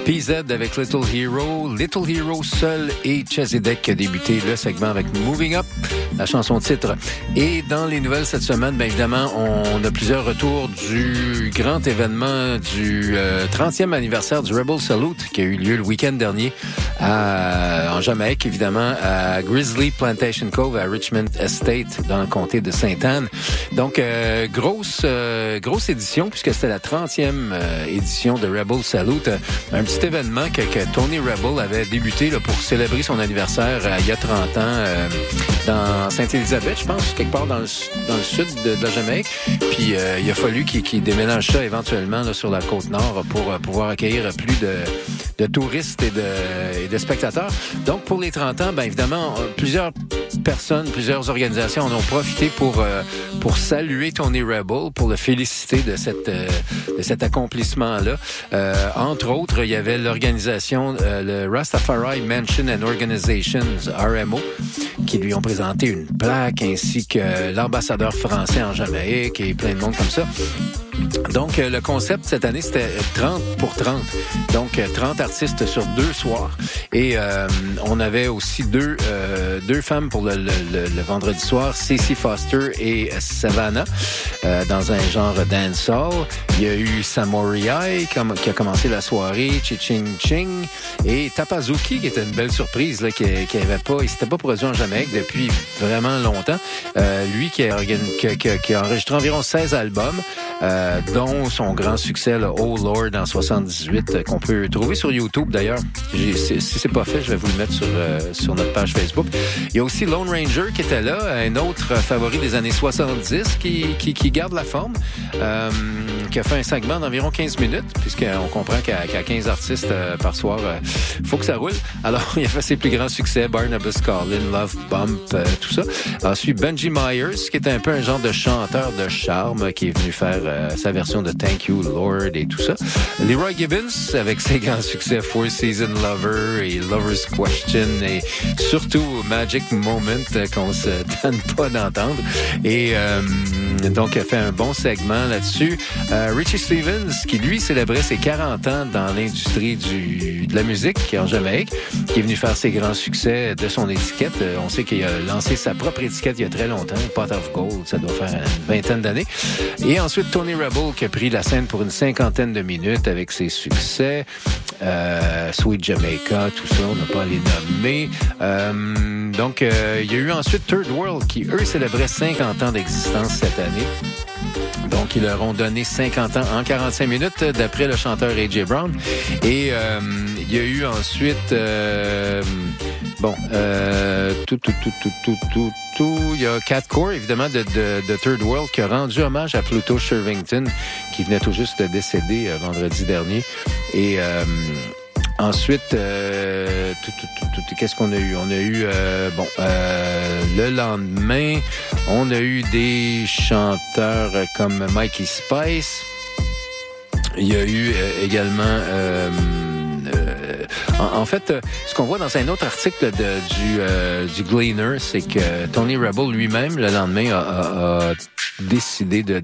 S4: PZ avec Little Hero. Little Hero seul et Chesedek a débuté le segment avec Moving Up, la chanson titre. Et dans les nouvelles cette semaine, bien évidemment, on a plusieurs retours du grand événement du euh, 30e anniversaire du Rebel Salute qui a eu lieu le week-end dernier à, en Jamaïque, évidemment, à Grizzly Plantation Cove, à Richmond Estate, dans le comté de Sainte-Anne. Donc, euh, grosse, euh, grosse édition, puisque c'était la 30e édition de Rebel Salute petit événement que, que Tony Rebel avait débuté là, pour célébrer son anniversaire euh, il y a 30 ans euh, dans Sainte-Élisabeth, je pense, quelque part dans le, dans le sud de, de, la Jamaïque. Puis euh, il a fallu qu'il qu déménage ça éventuellement là, sur la côte nord euh, pour euh, pouvoir accueillir plus de, de touristes et de, et de, spectateurs. Donc pour les 30 ans, bien évidemment, euh, plusieurs personnes, plusieurs organisations en ont profité pour, pour saluer Tony Rebel, pour le féliciter de, cette, de cet accomplissement-là. entre autres, il y avait l'organisation, euh, le Rastafari Mansion and Organizations, RMO, qui lui ont présenté une plaque, ainsi que l'ambassadeur français en Jamaïque et plein de monde comme ça. Donc, euh, le concept cette année, c'était euh, 30 pour 30. Donc, euh, 30 artistes sur deux soirs. Et euh, on avait aussi deux, euh, deux femmes pour le, le, le vendredi soir, Ceci Foster et Savannah, euh, dans un genre dancehall. Il y a eu Samori comme, qui a commencé la soirée, Chiching Ching, et Tapazuki, qui était une belle surprise, là, qui, qui avait pas, il s'était pas produit en Jamaïque depuis vraiment longtemps. lui qui a, qui, a, qui a, enregistré environ 16 albums dont son grand succès, le Oh Lord en 78, euh, qu'on peut trouver sur YouTube d'ailleurs. Si c'est pas fait, je vais vous le mettre sur, euh, sur notre page Facebook. Il y a aussi Lone Ranger qui était là, un autre favori des années 70 qui, qui, qui garde la forme, euh, qui a fait un segment d'environ 15 minutes, puisqu'on comprend qu'à qu'à 15 artistes euh, par soir, euh, faut que ça roule. Alors, il a fait ses plus grands succès, Barnabas Collin, Love Bump, euh, tout ça. Ensuite, Benji Myers, qui était un peu un genre de chanteur de charme, qui est venu faire euh, sa version de Thank You Lord et tout ça. Leroy Gibbons, avec ses grands succès Four Season Lover et Lover's Question et surtout Magic Moment euh, qu'on se donne pas d'entendre. Et euh, donc, a fait un bon segment là-dessus. Euh, Richie Stevens, qui lui célébrait ses 40 ans dans l'industrie du, de la musique en Jamaïque, qui est venu faire ses grands succès de son étiquette. Euh, on sait qu'il a lancé sa propre étiquette il y a très longtemps, Pot of Gold, ça doit faire une vingtaine d'années. Et ensuite, Tony Qui a pris la scène pour une cinquantaine de minutes avec ses succès. Euh, Sweet Jamaica, tout ça, on n'a pas à les nommer. Euh, donc, euh, il y a eu ensuite Third World, qui, eux, célébraient 50 ans d'existence cette année. Donc, ils leur ont donné 50 ans en 45 minutes, d'après le chanteur A.J. Brown. Et il y a eu ensuite... bon, euh, tout, tout, tout, tout, tout, tout, Il y a Cat Core, évidemment, de, Third World, qui a rendu hommage à Pluto Shervington, qui venait tout juste de décéder euh, vendredi dernier. Et... euh, Ensuite, euh, tout, tout, qu'est-ce qu'on a eu? On a eu, euh, bon, euh, le lendemain, on a eu des chanteurs comme Mikey Spice. Il y a eu également... euh, en, fait, euh, ce qu'on voit dans un autre article de, du, euh, Gleaner, c'est que Tony Rebel lui-même, le lendemain, a, décidé de,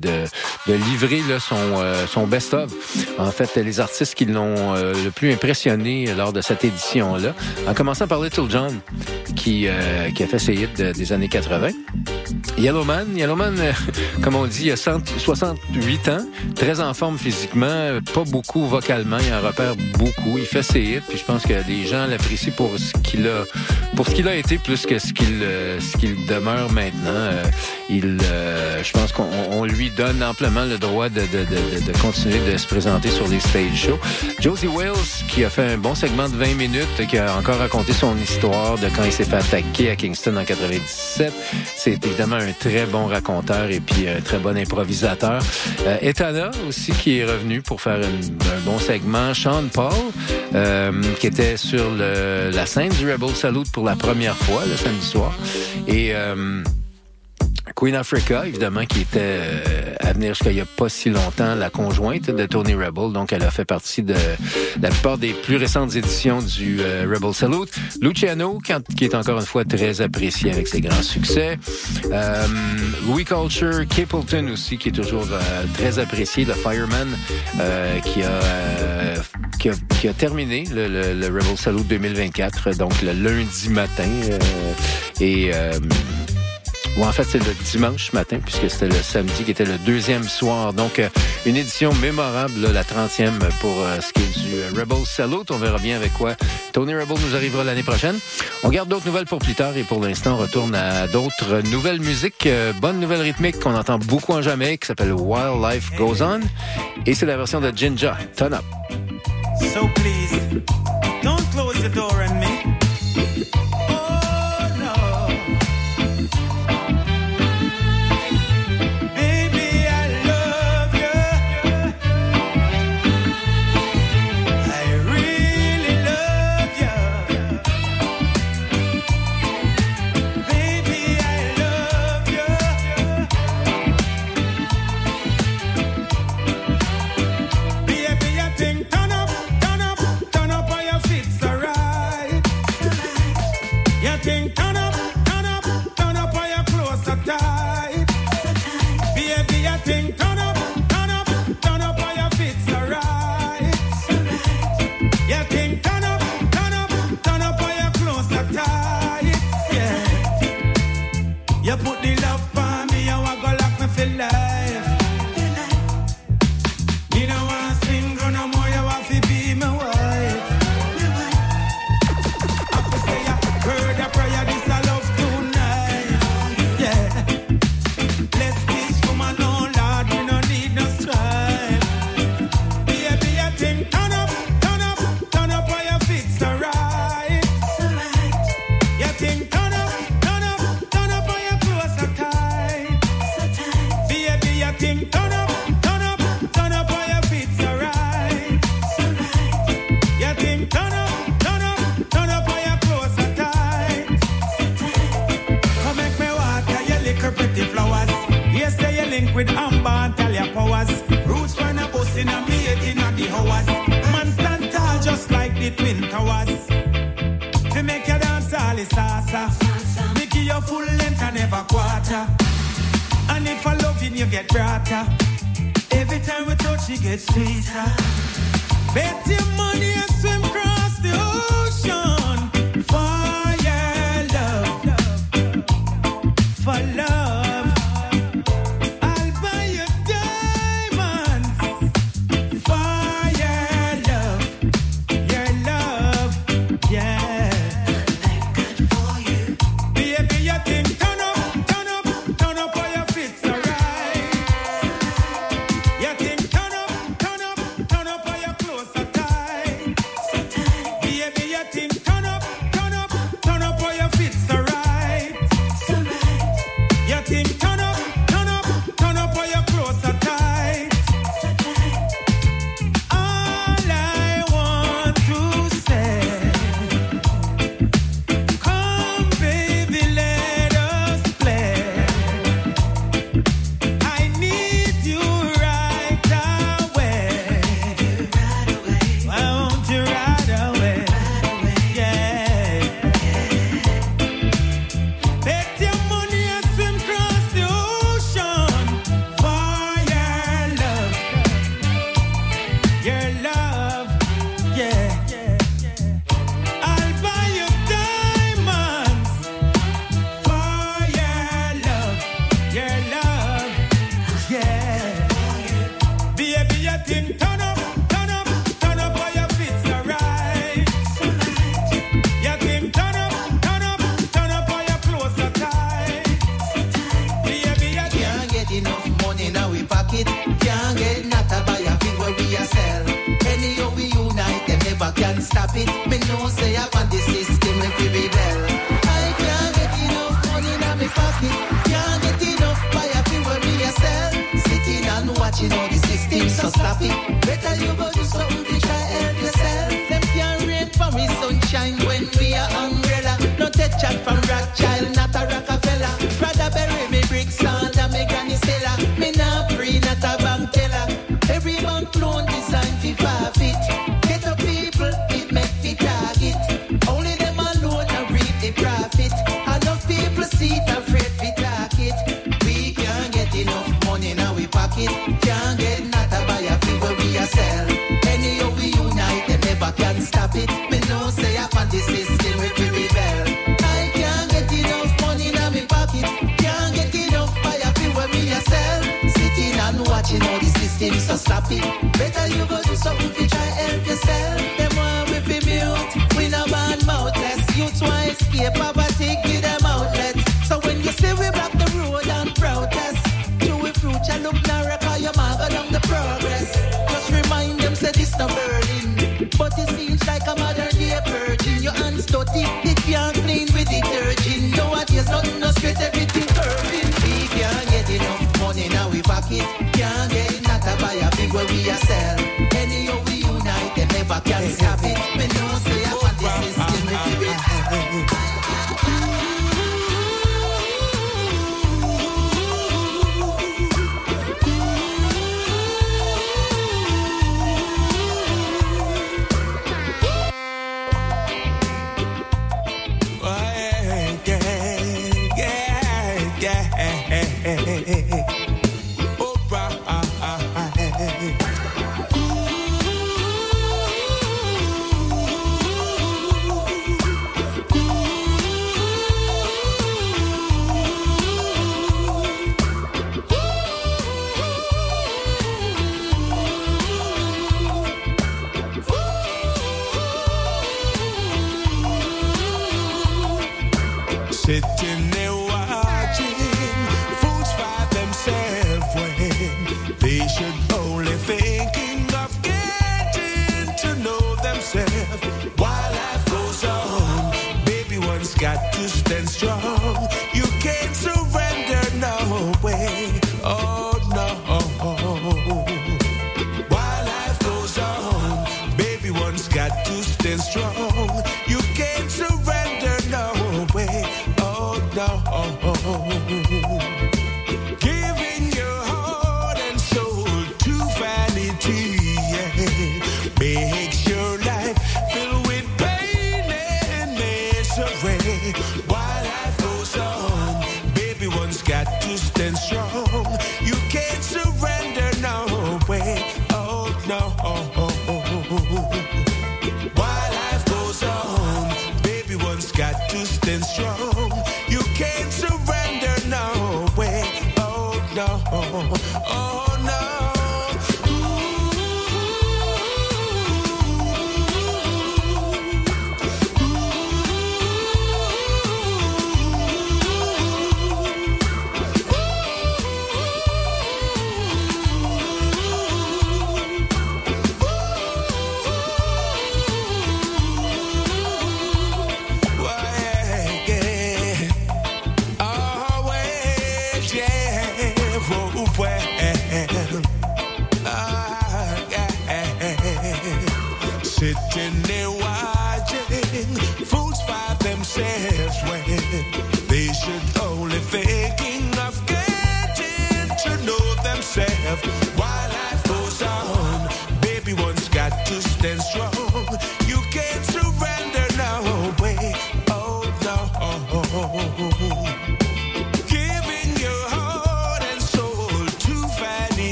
S4: livrer son, euh, son best-of. En fait, les artistes qui l'ont le plus impressionné lors de cette édition-là, en commençant par Little John, qui, a fait ses hits de- des années 80. Yellowman, Yellowman, euh, comme on dit, il a 100 68 ans, très en forme physiquement, euh, pas beaucoup vocalement, il en repère beaucoup, il fait ses hits, puis je pense que les gens l'apprécient pour ce qu'il a, pour ce qu'il a été plus que ce qu'il, euh, ce qu'il demeure maintenant. Il, je pense qu'on on lui donne amplement le droit de, de, continuer de se présenter sur les stage shows. Josie Wales, qui a fait un bon segment de 20 minutes, qui a encore raconté son histoire de quand il s'est fait attaquer à Kingston en 97. C'est évidemment un très bon raconteur et puis un très bon improvisateur. Euh, Etana aussi qui est revenu pour faire un bon segment. Sean Paul, euh, qui était sur la scène du Rebel Salute pour la première fois le samedi soir. Et euh, Queen Africa, évidemment, qui était euh, à venir jusqu'à il n'y a pas si longtemps la conjointe de Tony Rebel. Donc, elle a fait partie de la plupart des plus récentes éditions du euh, Rebel Salute. Luciano, qui est encore une fois très apprécié avec ses grands succès. Euh, Louis Culture, Capleton aussi, qui est toujours euh, très apprécié. Le Fireman, euh, qui a... qui a, qui terminé le, le, Rebel Salute 2024, donc le lundi matin. et ou en fait, c'est le dimanche matin, puisque c'était le samedi qui était le deuxième soir. Donc, euh, une édition mémorable, la 30e pour euh, ce qui est du euh, Rebel Salute. On verra bien avec quoi Tony Rebel nous arrivera l'année prochaine. On garde d'autres nouvelles pour plus tard et pour l'instant, on retourne à d'autres nouvelles musiques. Bonne nouvelle rythmique qu'on entend beaucoup en Jamaïque, qui s'appelle Wildlife Goes On. Et c'est la version de Jinja, Turn Up.
S1: So please, don't close the door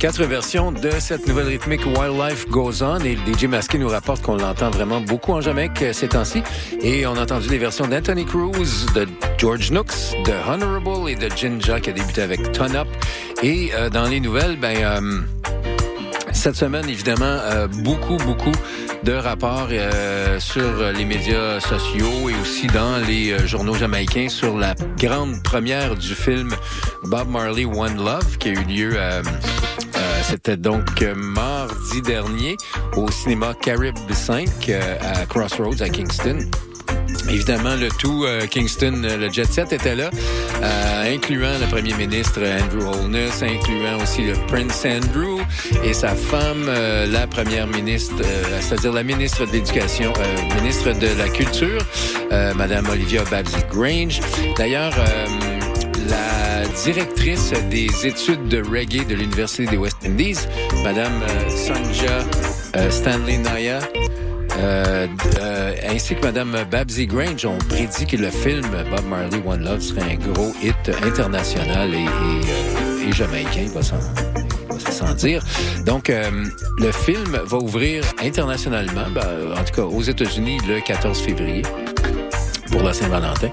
S4: quatre versions de cette nouvelle rythmique Wildlife Goes On. Et DJ Masqué nous rapporte qu'on l'entend vraiment beaucoup en Jamaïque euh, ces temps-ci. Et on a entendu les versions d'Anthony Cruz, de George Nooks, de Honorable et de Jinja qui a débuté avec Ton Up. Et euh, dans les nouvelles, ben... Euh, cette semaine, évidemment, euh, beaucoup, beaucoup de rapports euh, sur les médias sociaux et aussi dans les euh, journaux jamaïcains sur la grande première du film Bob Marley One Love qui a eu lieu euh, c'était donc euh, mardi dernier au cinéma Carib 5 euh, à Crossroads à Kingston. Évidemment, le tout, euh, Kingston, euh, le Jet Set était là, euh, incluant le premier ministre Andrew Holness, incluant aussi le Prince Andrew et sa femme, euh, la première ministre, c'est-à-dire la ministre de l'Éducation, ministre de la Culture, Madame Olivia Babsy Grange. D'ailleurs, la directrice des études de reggae de l'Université des West Indies, Madame euh, Sanja euh, Stanley Naya, euh, ainsi que Madame Babsy Grange ont prédit que le film Bob Marley One Love serait un gros hit international et, et, et jamaïcain, il va s'en dire. Donc, le film va ouvrir internationalement, ben, en tout cas aux États-Unis, le 14 février pour la Saint-Valentin.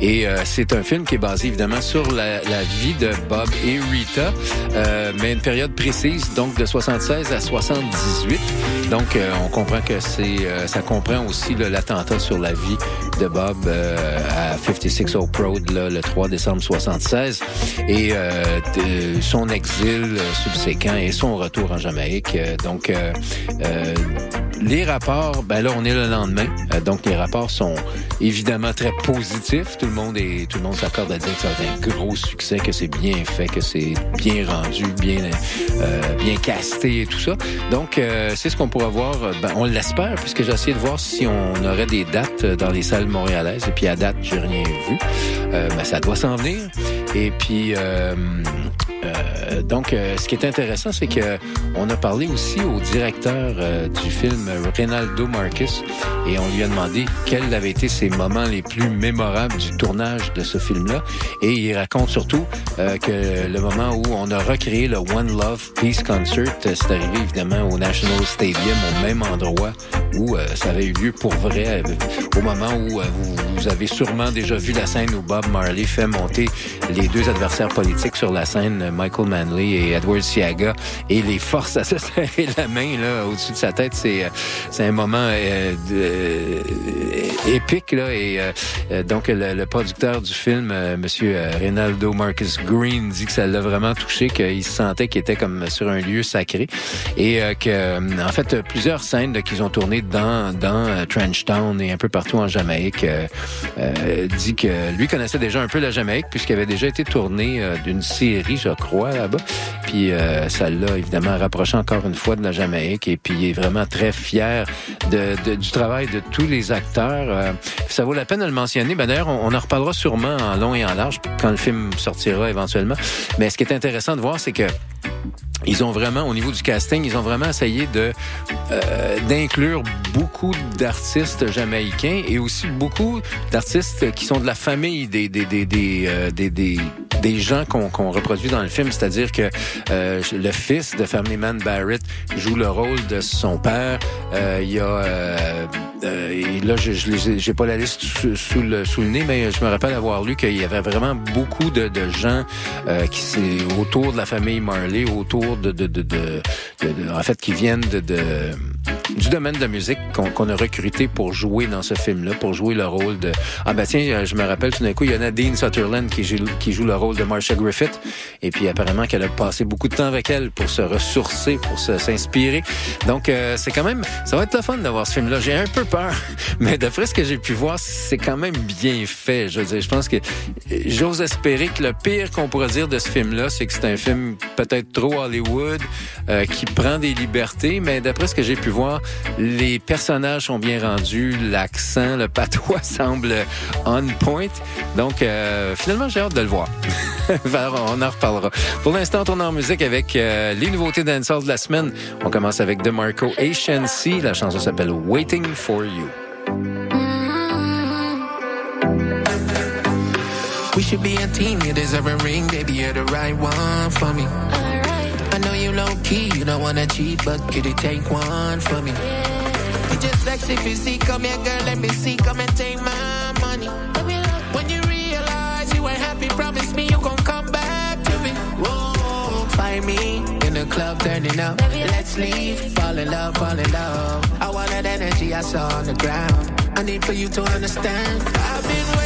S4: Et euh, c'est un film qui est basé évidemment sur la, la vie de Bob et Rita, euh, mais une période précise, donc de 76 à 78. Donc euh, on comprend que c'est euh, ça comprend aussi l'attentat sur la vie de Bob euh, à 56 Oak Road là, le 3 décembre 76 et euh, de- son exil euh, subséquent et son retour en Jamaïque. Euh, donc euh, euh, les rapports, ben là, on est le lendemain. Euh, donc, les rapports sont évidemment très positifs. Tout le monde est, tout le monde s'accorde à dire que ça va être un gros succès, que c'est bien fait, que c'est bien rendu, bien, euh, bien casté et tout ça. Donc, euh, c'est ce qu'on pourra voir. Ben, on l'espère, puisque j'ai essayé de voir si on aurait des dates dans les salles montréalaises. Et puis, à date, j'ai rien vu. Euh, ben, ça doit s'en venir. Et puis, euh, euh, donc, euh, ce qui est intéressant, c'est que on a parlé aussi au directeur euh, du film, Reynaldo Marcus, et on lui a demandé quels avaient été ses moments les plus mémorables du tournage de ce film-là. Et il raconte surtout euh, que le moment où on a recréé le One Love Peace Concert, euh, c'est arrivé évidemment au National Stadium, au même endroit où ça avait eu lieu pour vrai, au moment où vous, vous avez sûrement déjà vu la scène où Bob Marley fait monter les deux adversaires politiques sur la scène, Michael Manley et Edward Siaga, et les forces à se serrer la main là au-dessus de sa tête. C'est euh, c'est un moment euh, de- euh, épique là et euh, euh, donc le, le producteur du film, Monsieur Reynaldo Marcus Green, dit que ça l'a vraiment touché, qu'il se sentait qu'il était comme sur un lieu sacré et euh, que en fait plusieurs scènes qu'ils ont tournées dans dans euh, Trenchtown et un peu partout en Jamaïque dit que lui connaissait déjà un peu la Jamaïque puisqu'il avait déjà été tourné euh, d'une série, je crois, là-bas. Puis euh, ça l'a évidemment rapproché encore une fois de la Jamaïque et puis il est vraiment très fier de, du travail de tous les acteurs. Euh, ça vaut la peine de le mentionner. Ben, D'ailleurs, on, on en reparlera sûrement en long et en large quand le film sortira éventuellement. Mais ce qui est intéressant de voir, c'est que ils ont vraiment, au niveau du casting, ils ont vraiment essayé de euh, d'inclure beaucoup d'artistes jamaïcains et aussi beaucoup d'artistes qui sont de la famille des des des des euh, des, des, des gens qu'on qu'on reproduit dans le film, c'est-à-dire que euh, le fils de Family Man Barrett joue le rôle de son père. Euh, Il y a euh, euh, et là, je j'ai pas la liste sous, le sous le nez, mais je me rappelle avoir lu qu'il y avait vraiment beaucoup de, de gens qui c'est autour de la famille Marley, autour de de de, de, en fait qui viennent de, du domaine de la musique qu'on qu'on a recruté pour jouer dans ce film-là, pour jouer le rôle de ah ben tiens, euh, je me rappelle tout d'un coup, il y a Nadine Sutherland qui joue, le rôle de Marsha Griffith, et puis apparemment qu'elle a passé beaucoup de temps avec elle pour se ressourcer, pour s'inspirer. Donc euh, c'est quand même, ça va être le fun d'avoir ce film-là. J'ai un peu peur, mais d'après ce que j'ai pu voir, c'est quand même bien fait. Je veux dire, je pense que euh, j'ose espérer que le pire qu'on pourrait dire de ce film-là, c'est que c'est un film peut-être trop Hollywood, euh, qui prend des libertés, mais d'après ce que j'ai pu voir, les personnages sont bien rendus, l'accent, le patois semble on point. Donc, euh, finalement, j'ai hâte de le voir. On en reparlera. Pour l'instant, on tourne en musique avec euh, les nouveautés dancehall de la semaine. On commence avec DeMarco Shensi. La chanson s'appelle Waiting for You.
S14: We should be a team, you deserve a ring, baby, you're the right one for me. I know you low key, you don't wanna cheat, but could you take one for me? Yeah. You just sexy physique, come here, girl, let me see, come and take my money. When you realize you ain't happy, promise me you gon' come back to me. Whoa, find me in the club turning up. Let's leave, fall in love, fall in love. I want that energy I saw on the ground. I need for you to understand.
S15: I've been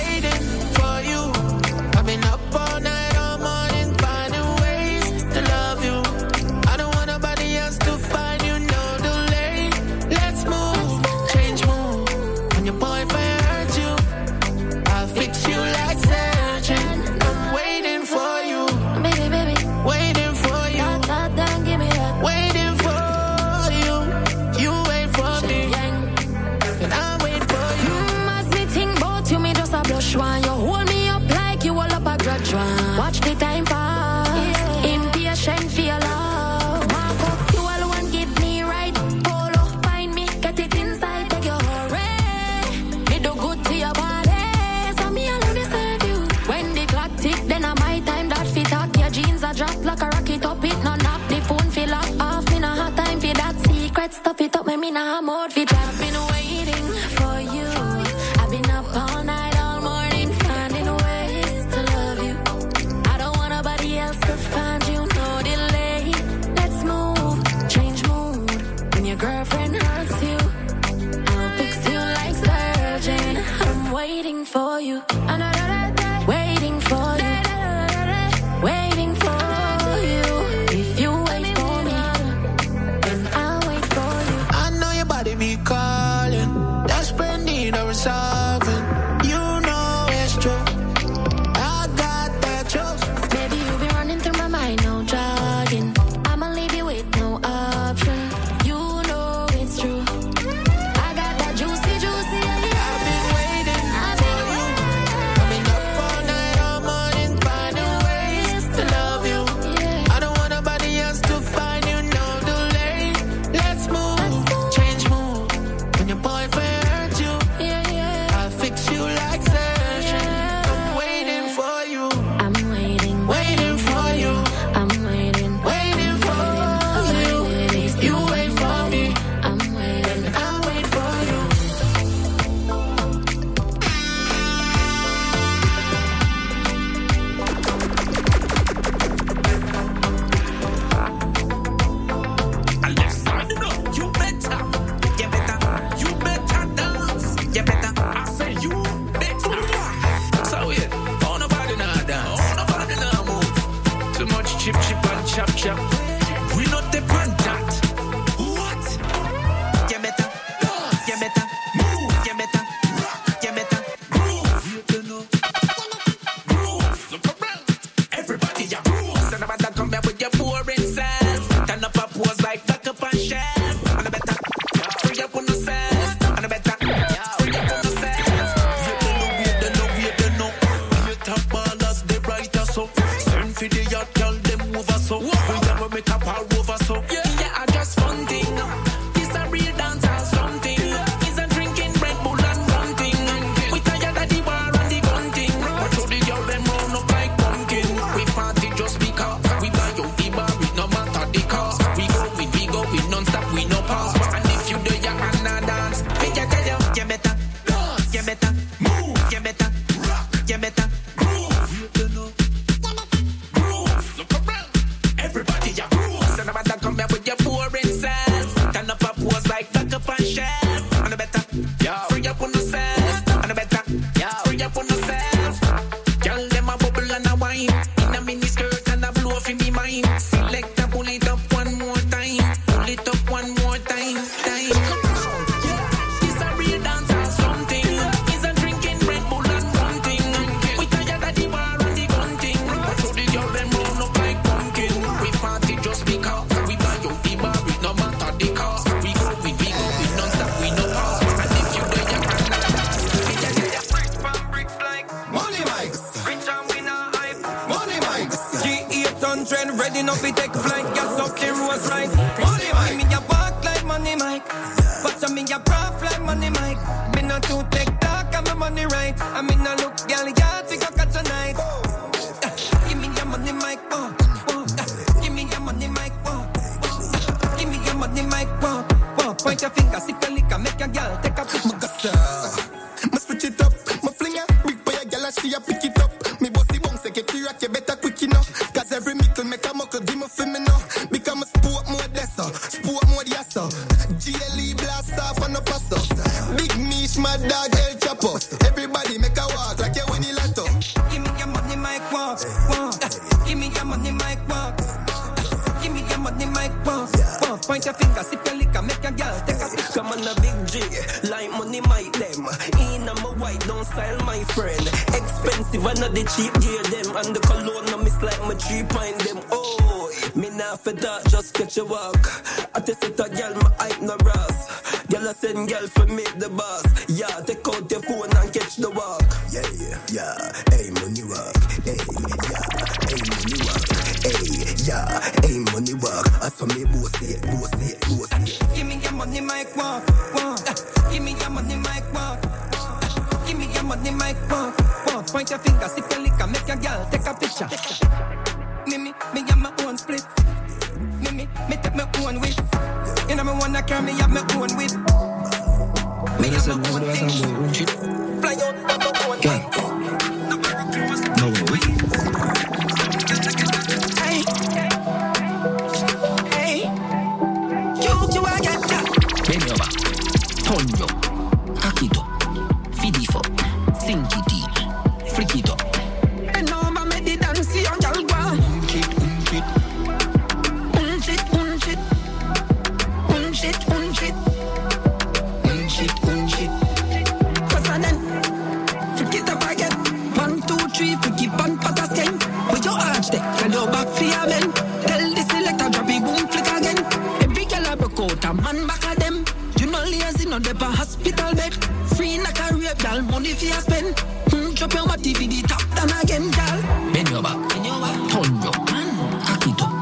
S1: them. You know
S16: lazy, no dep hospital bed. Free na career, gal, money fi a spend. Mm, drop your body fi the top down again, gal.
S17: Bend your back, bend your back, turn your mm. cock it up,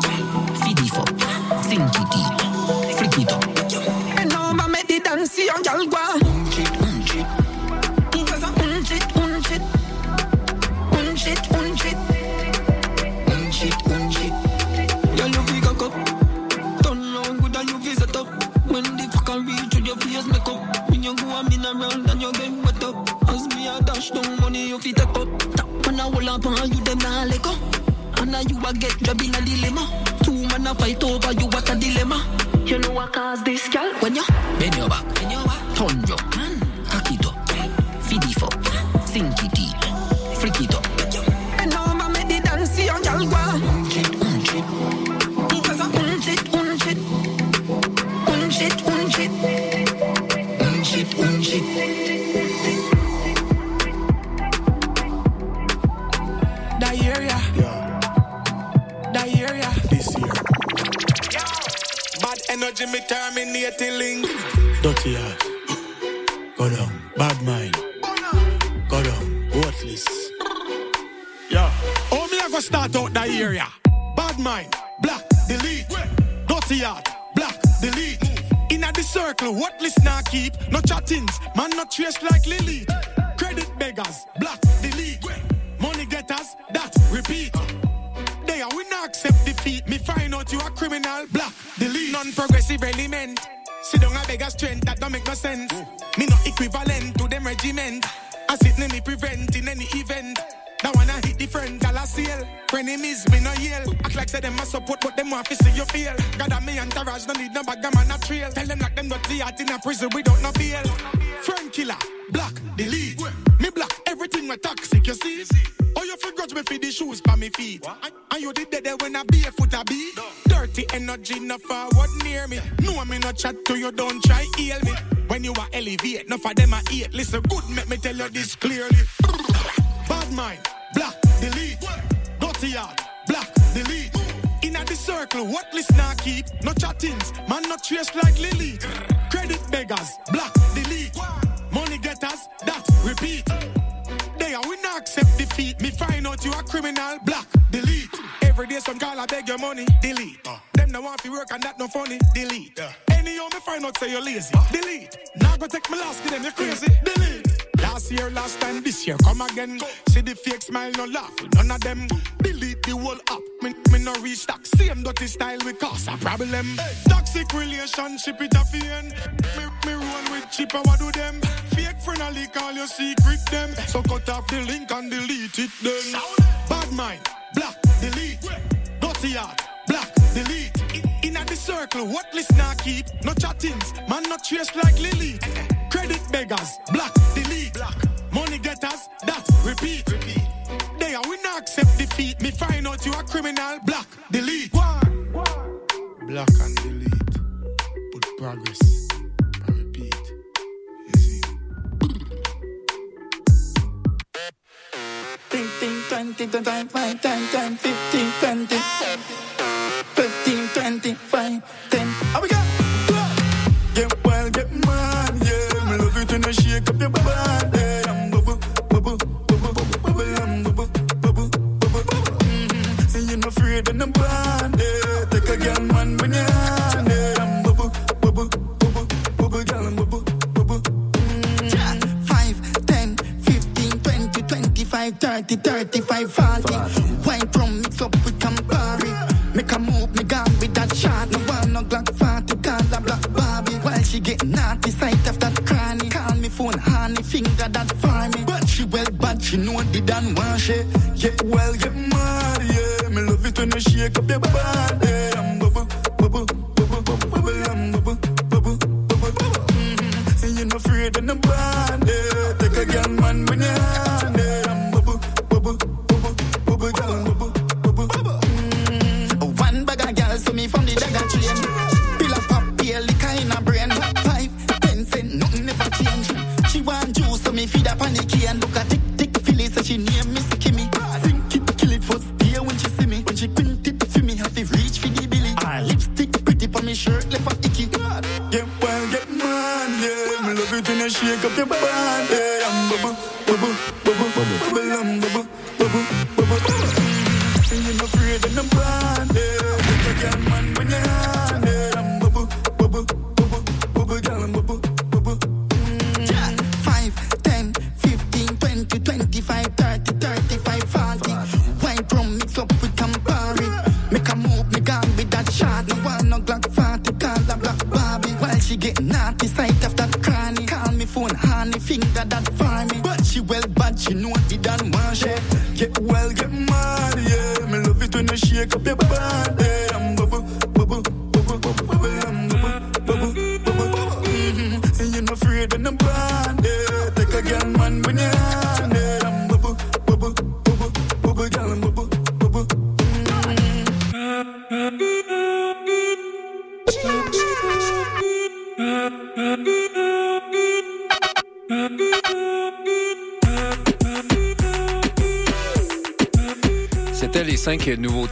S17: feed it up, sink it in, flick it up.
S16: And now me make the dance, young gal go. and you a get job in a dilemma. Two man a fight over you, what a dilemma. You know I cause this, girl, when you
S17: bend your back
S7: judging me, terminating of them I eat. Listen, good make no laugh with none of them. Delete the whole app, me, me no reach that same dirty style we cause a problem. Hey. Toxic relationship it a fiend. Me, me roll with cheaper, what do them? Fake
S18: friendly call you
S4: seek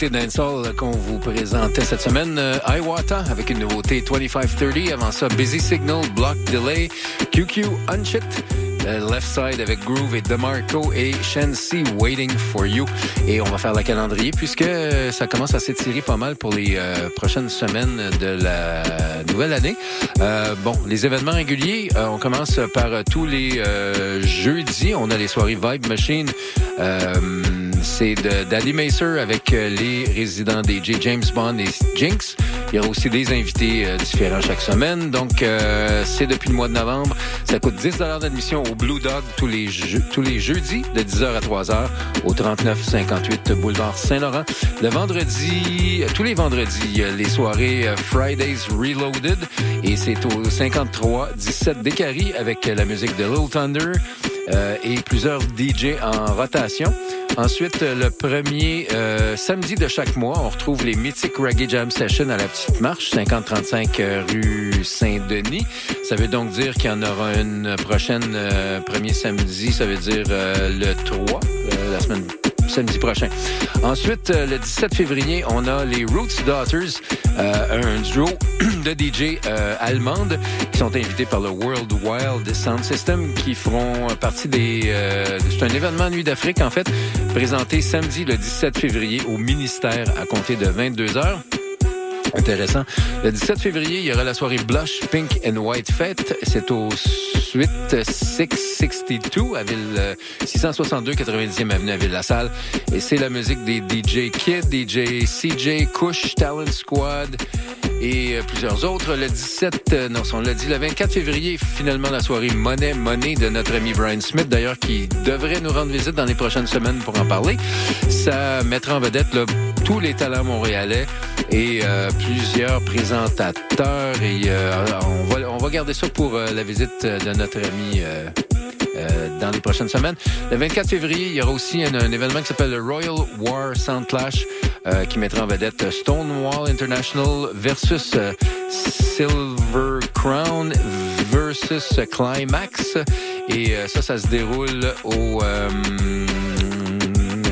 S4: nouveautés dancehall qu'on vous présentait cette semaine. Euh, Iwata avec une nouveauté 2530. Avant ça, Busy Signal, Block Delay, QQ Unchit, euh, Left Side avec Groove et DeMarco et Shensi Waiting for You. Et on va faire la calendrier puisque ça commence à s'étirer pas mal pour les euh, prochaines semaines de la nouvelle année. Euh, bon, les événements réguliers, euh, on commence par euh, tous les euh, jeudis. On a les soirées Vibe Machine. Euh, c'est Daddy Macer avec euh, les résidents DJ James Bond et Jinx. Il y aura aussi des invités euh, différents chaque semaine. Donc, euh, c'est depuis le mois de novembre. Ça coûte 10 d'admission au Blue Dog tous les, tous les jeudis de 10h à 3h au 3958 Boulevard Saint-Laurent. Le vendredi, tous les vendredis, les soirées euh, Fridays Reloaded et c'est au 53 17 Décari avec la musique de Little Thunder euh, et plusieurs DJ en rotation. Ensuite, euh, le premier euh, samedi de chaque mois, on retrouve les mythiques Reggae Jam Session à la Petite Marche, 5035 euh, rue Saint-Denis. Ça veut donc dire qu'il y en aura une prochaine euh, premier samedi, ça veut dire euh, le 3, euh, la semaine samedi prochain. Ensuite, le 17 février, on a les Roots Daughters, un duo de DJ euh, allemandes qui sont invités par le World Wild Sound System qui feront partie des... euh, c'est un événement Nuit d'Afrique, en fait, présenté samedi le 17 février au ministère à compter de 22 heures. Intéressant. Le 17 février, il y aura la soirée Blush Pink and White Fête. C'est au suite 662 à Ville euh, 662 90e avenue à Ville-la-Salle. Et c'est la musique des DJ Kid, DJ CJ, Kush, Talent Squad et euh, plusieurs autres. Le 17, euh, non, on l'a dit, le 24 février, finalement la soirée Monnaie Monnaie de notre ami Brian Smith, d'ailleurs, qui devrait nous rendre visite dans les prochaines semaines pour en parler. Ça mettra en vedette là, tous les talents montréalais et euh, plusieurs présentateurs. Et euh, on, va, on va garder ça pour euh, la visite de notre ami. euh, euh, dans les prochaines semaines. Le 24 février, il y aura aussi un, un événement qui s'appelle le Royal War Sound Clash euh, qui mettra en vedette Stonewall International versus euh, Silver Crown versus Climax. Et euh, ça, ça se déroule au...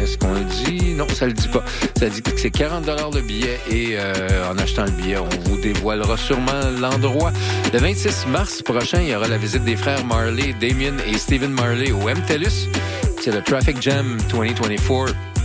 S4: est-ce qu'on le dit? Non, ça le dit pas. Ça dit que c'est 40 le billet et euh, en achetant le billet, on vous dévoilera sûrement l'endroit. Le 26 mars prochain, il y aura la visite des frères Marley, Damien et Stephen Marley au MTELUS. C'est le Traffic Jam 2024.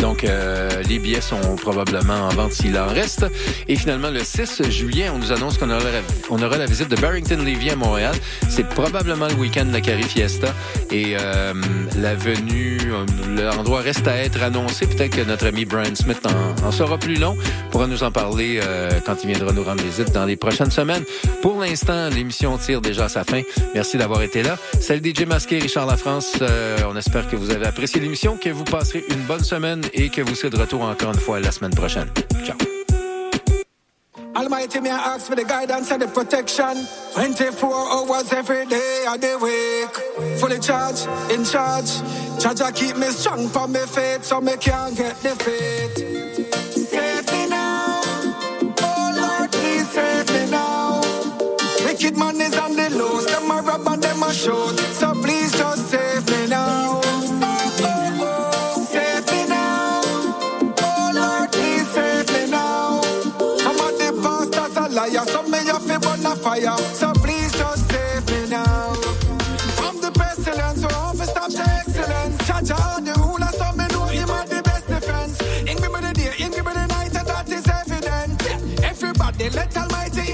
S4: Donc, euh, les billets sont probablement en vente s'il en reste. Et finalement, le 6 juillet, on nous annonce qu'on aura, on aura la visite de Barrington Levy à Montréal. C'est probablement le week-end de la Cari Fiesta. Et euh, la venue, euh, l'endroit reste à être annoncé. Peut-être que notre ami Brian Smith en, en plus long. pourra nous en parler euh, quand il viendra nous rendre visite dans les prochaines semaines. Pour l'instant, l'émission tire déjà sa fin. Merci d'avoir été là. Salut DJ Masqué, Richard Lafrance. Euh, on espère que vous avez apprécié l'émission, que vous passerez une bonne semaine et que vous serez de retour encore une fois la semaine prochaine. Ciao.
S1: Almighty, me I ask for the guidance and the protection? 24 hours every day of the week. Fully charged, in charge. Charger keep me strong for me faith so me can't get defeat. Save me now. Oh Lord, please save me now. Wicked man is on the loose. Them a rob and them a shoot. Fire. So please just save me now. From the pestilence, we're off stop to excellence. All the ruler, so me know him are the best defense. In me the day, in me the night, and that is evident. Everybody, let Almighty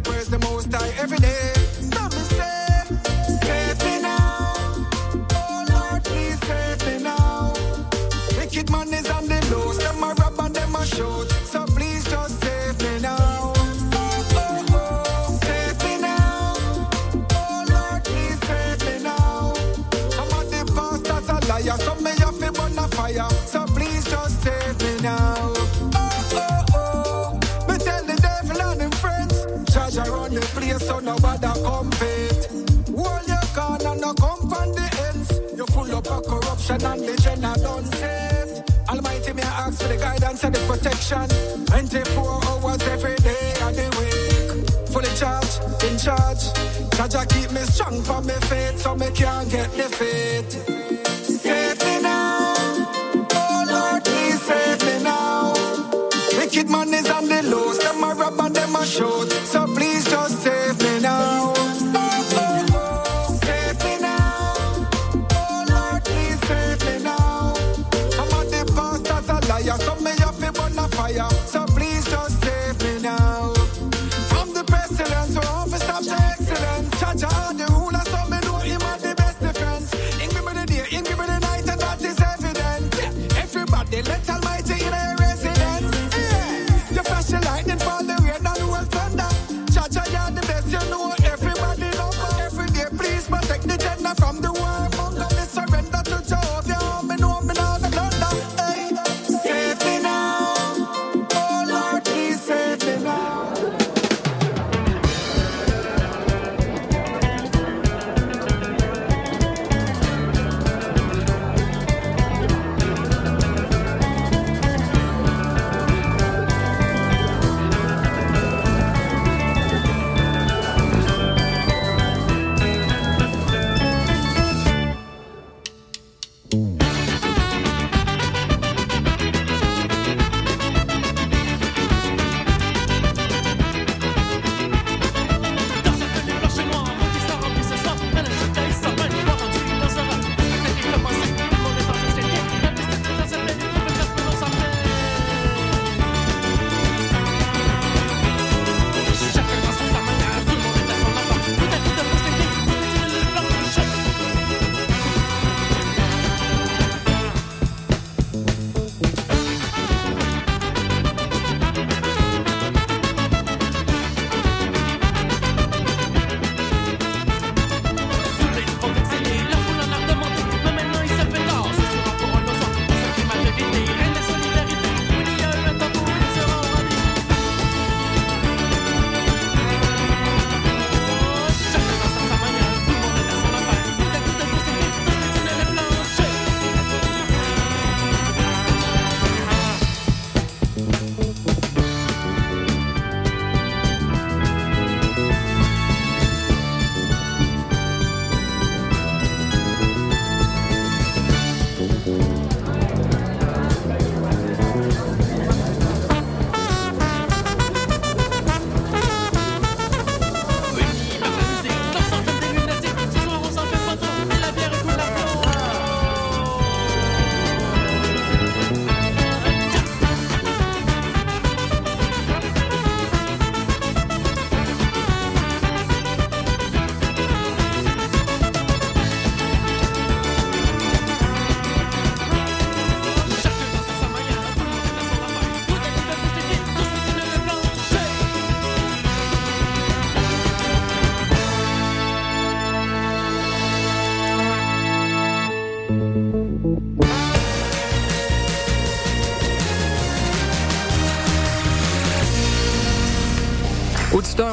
S1: praise the most high every day. So nobody compete. Hold your corner, no come from the ends. You full up of corruption and the general done safe. Almighty, me ask for the guidance and the protection. 24 hours every day of the week. Fully charged, in charge. Judge keep me strong for me faith so me can't get defeat.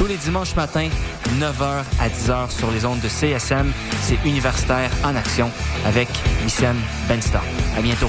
S19: Tous les dimanches matins, 9h à 10h sur les ondes de CSM, c'est Universitaire en Action avec Wissam Bensta. À bientôt.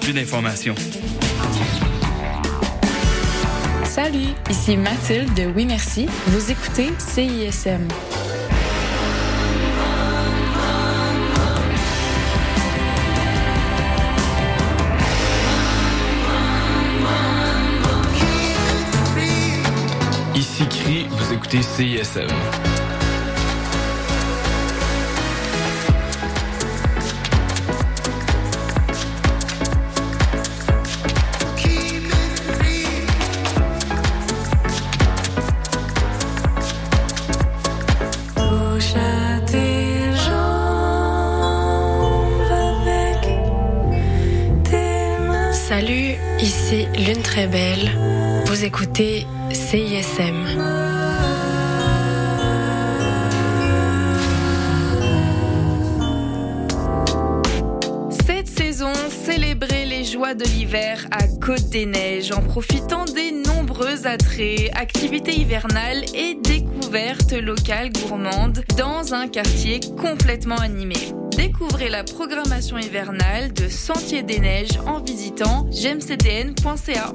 S20: plus d'informations.
S21: Salut, ici Mathilde de Oui Merci. Vous écoutez CISM.
S17: Ici Cri, vous écoutez CISM.
S21: Écoutez CISM.
S22: Cette saison, célébrez les joies de l'hiver à Côte des Neiges en profitant des nombreux attraits, activités hivernales et découvertes locales gourmandes dans un quartier complètement animé. Découvrez la programmation hivernale de Sentier des Neiges en visitant gemcdn.ca.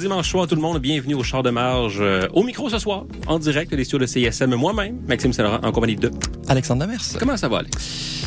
S23: Dimanche soir tout le monde, bienvenue au Char de Marge. Euh, au micro ce soir, en direct des studios de CSM, moi-même, Maxime Saint-Laurent, en compagnie de...
S24: Alexandre Demers.
S23: Comment ça va, Alex?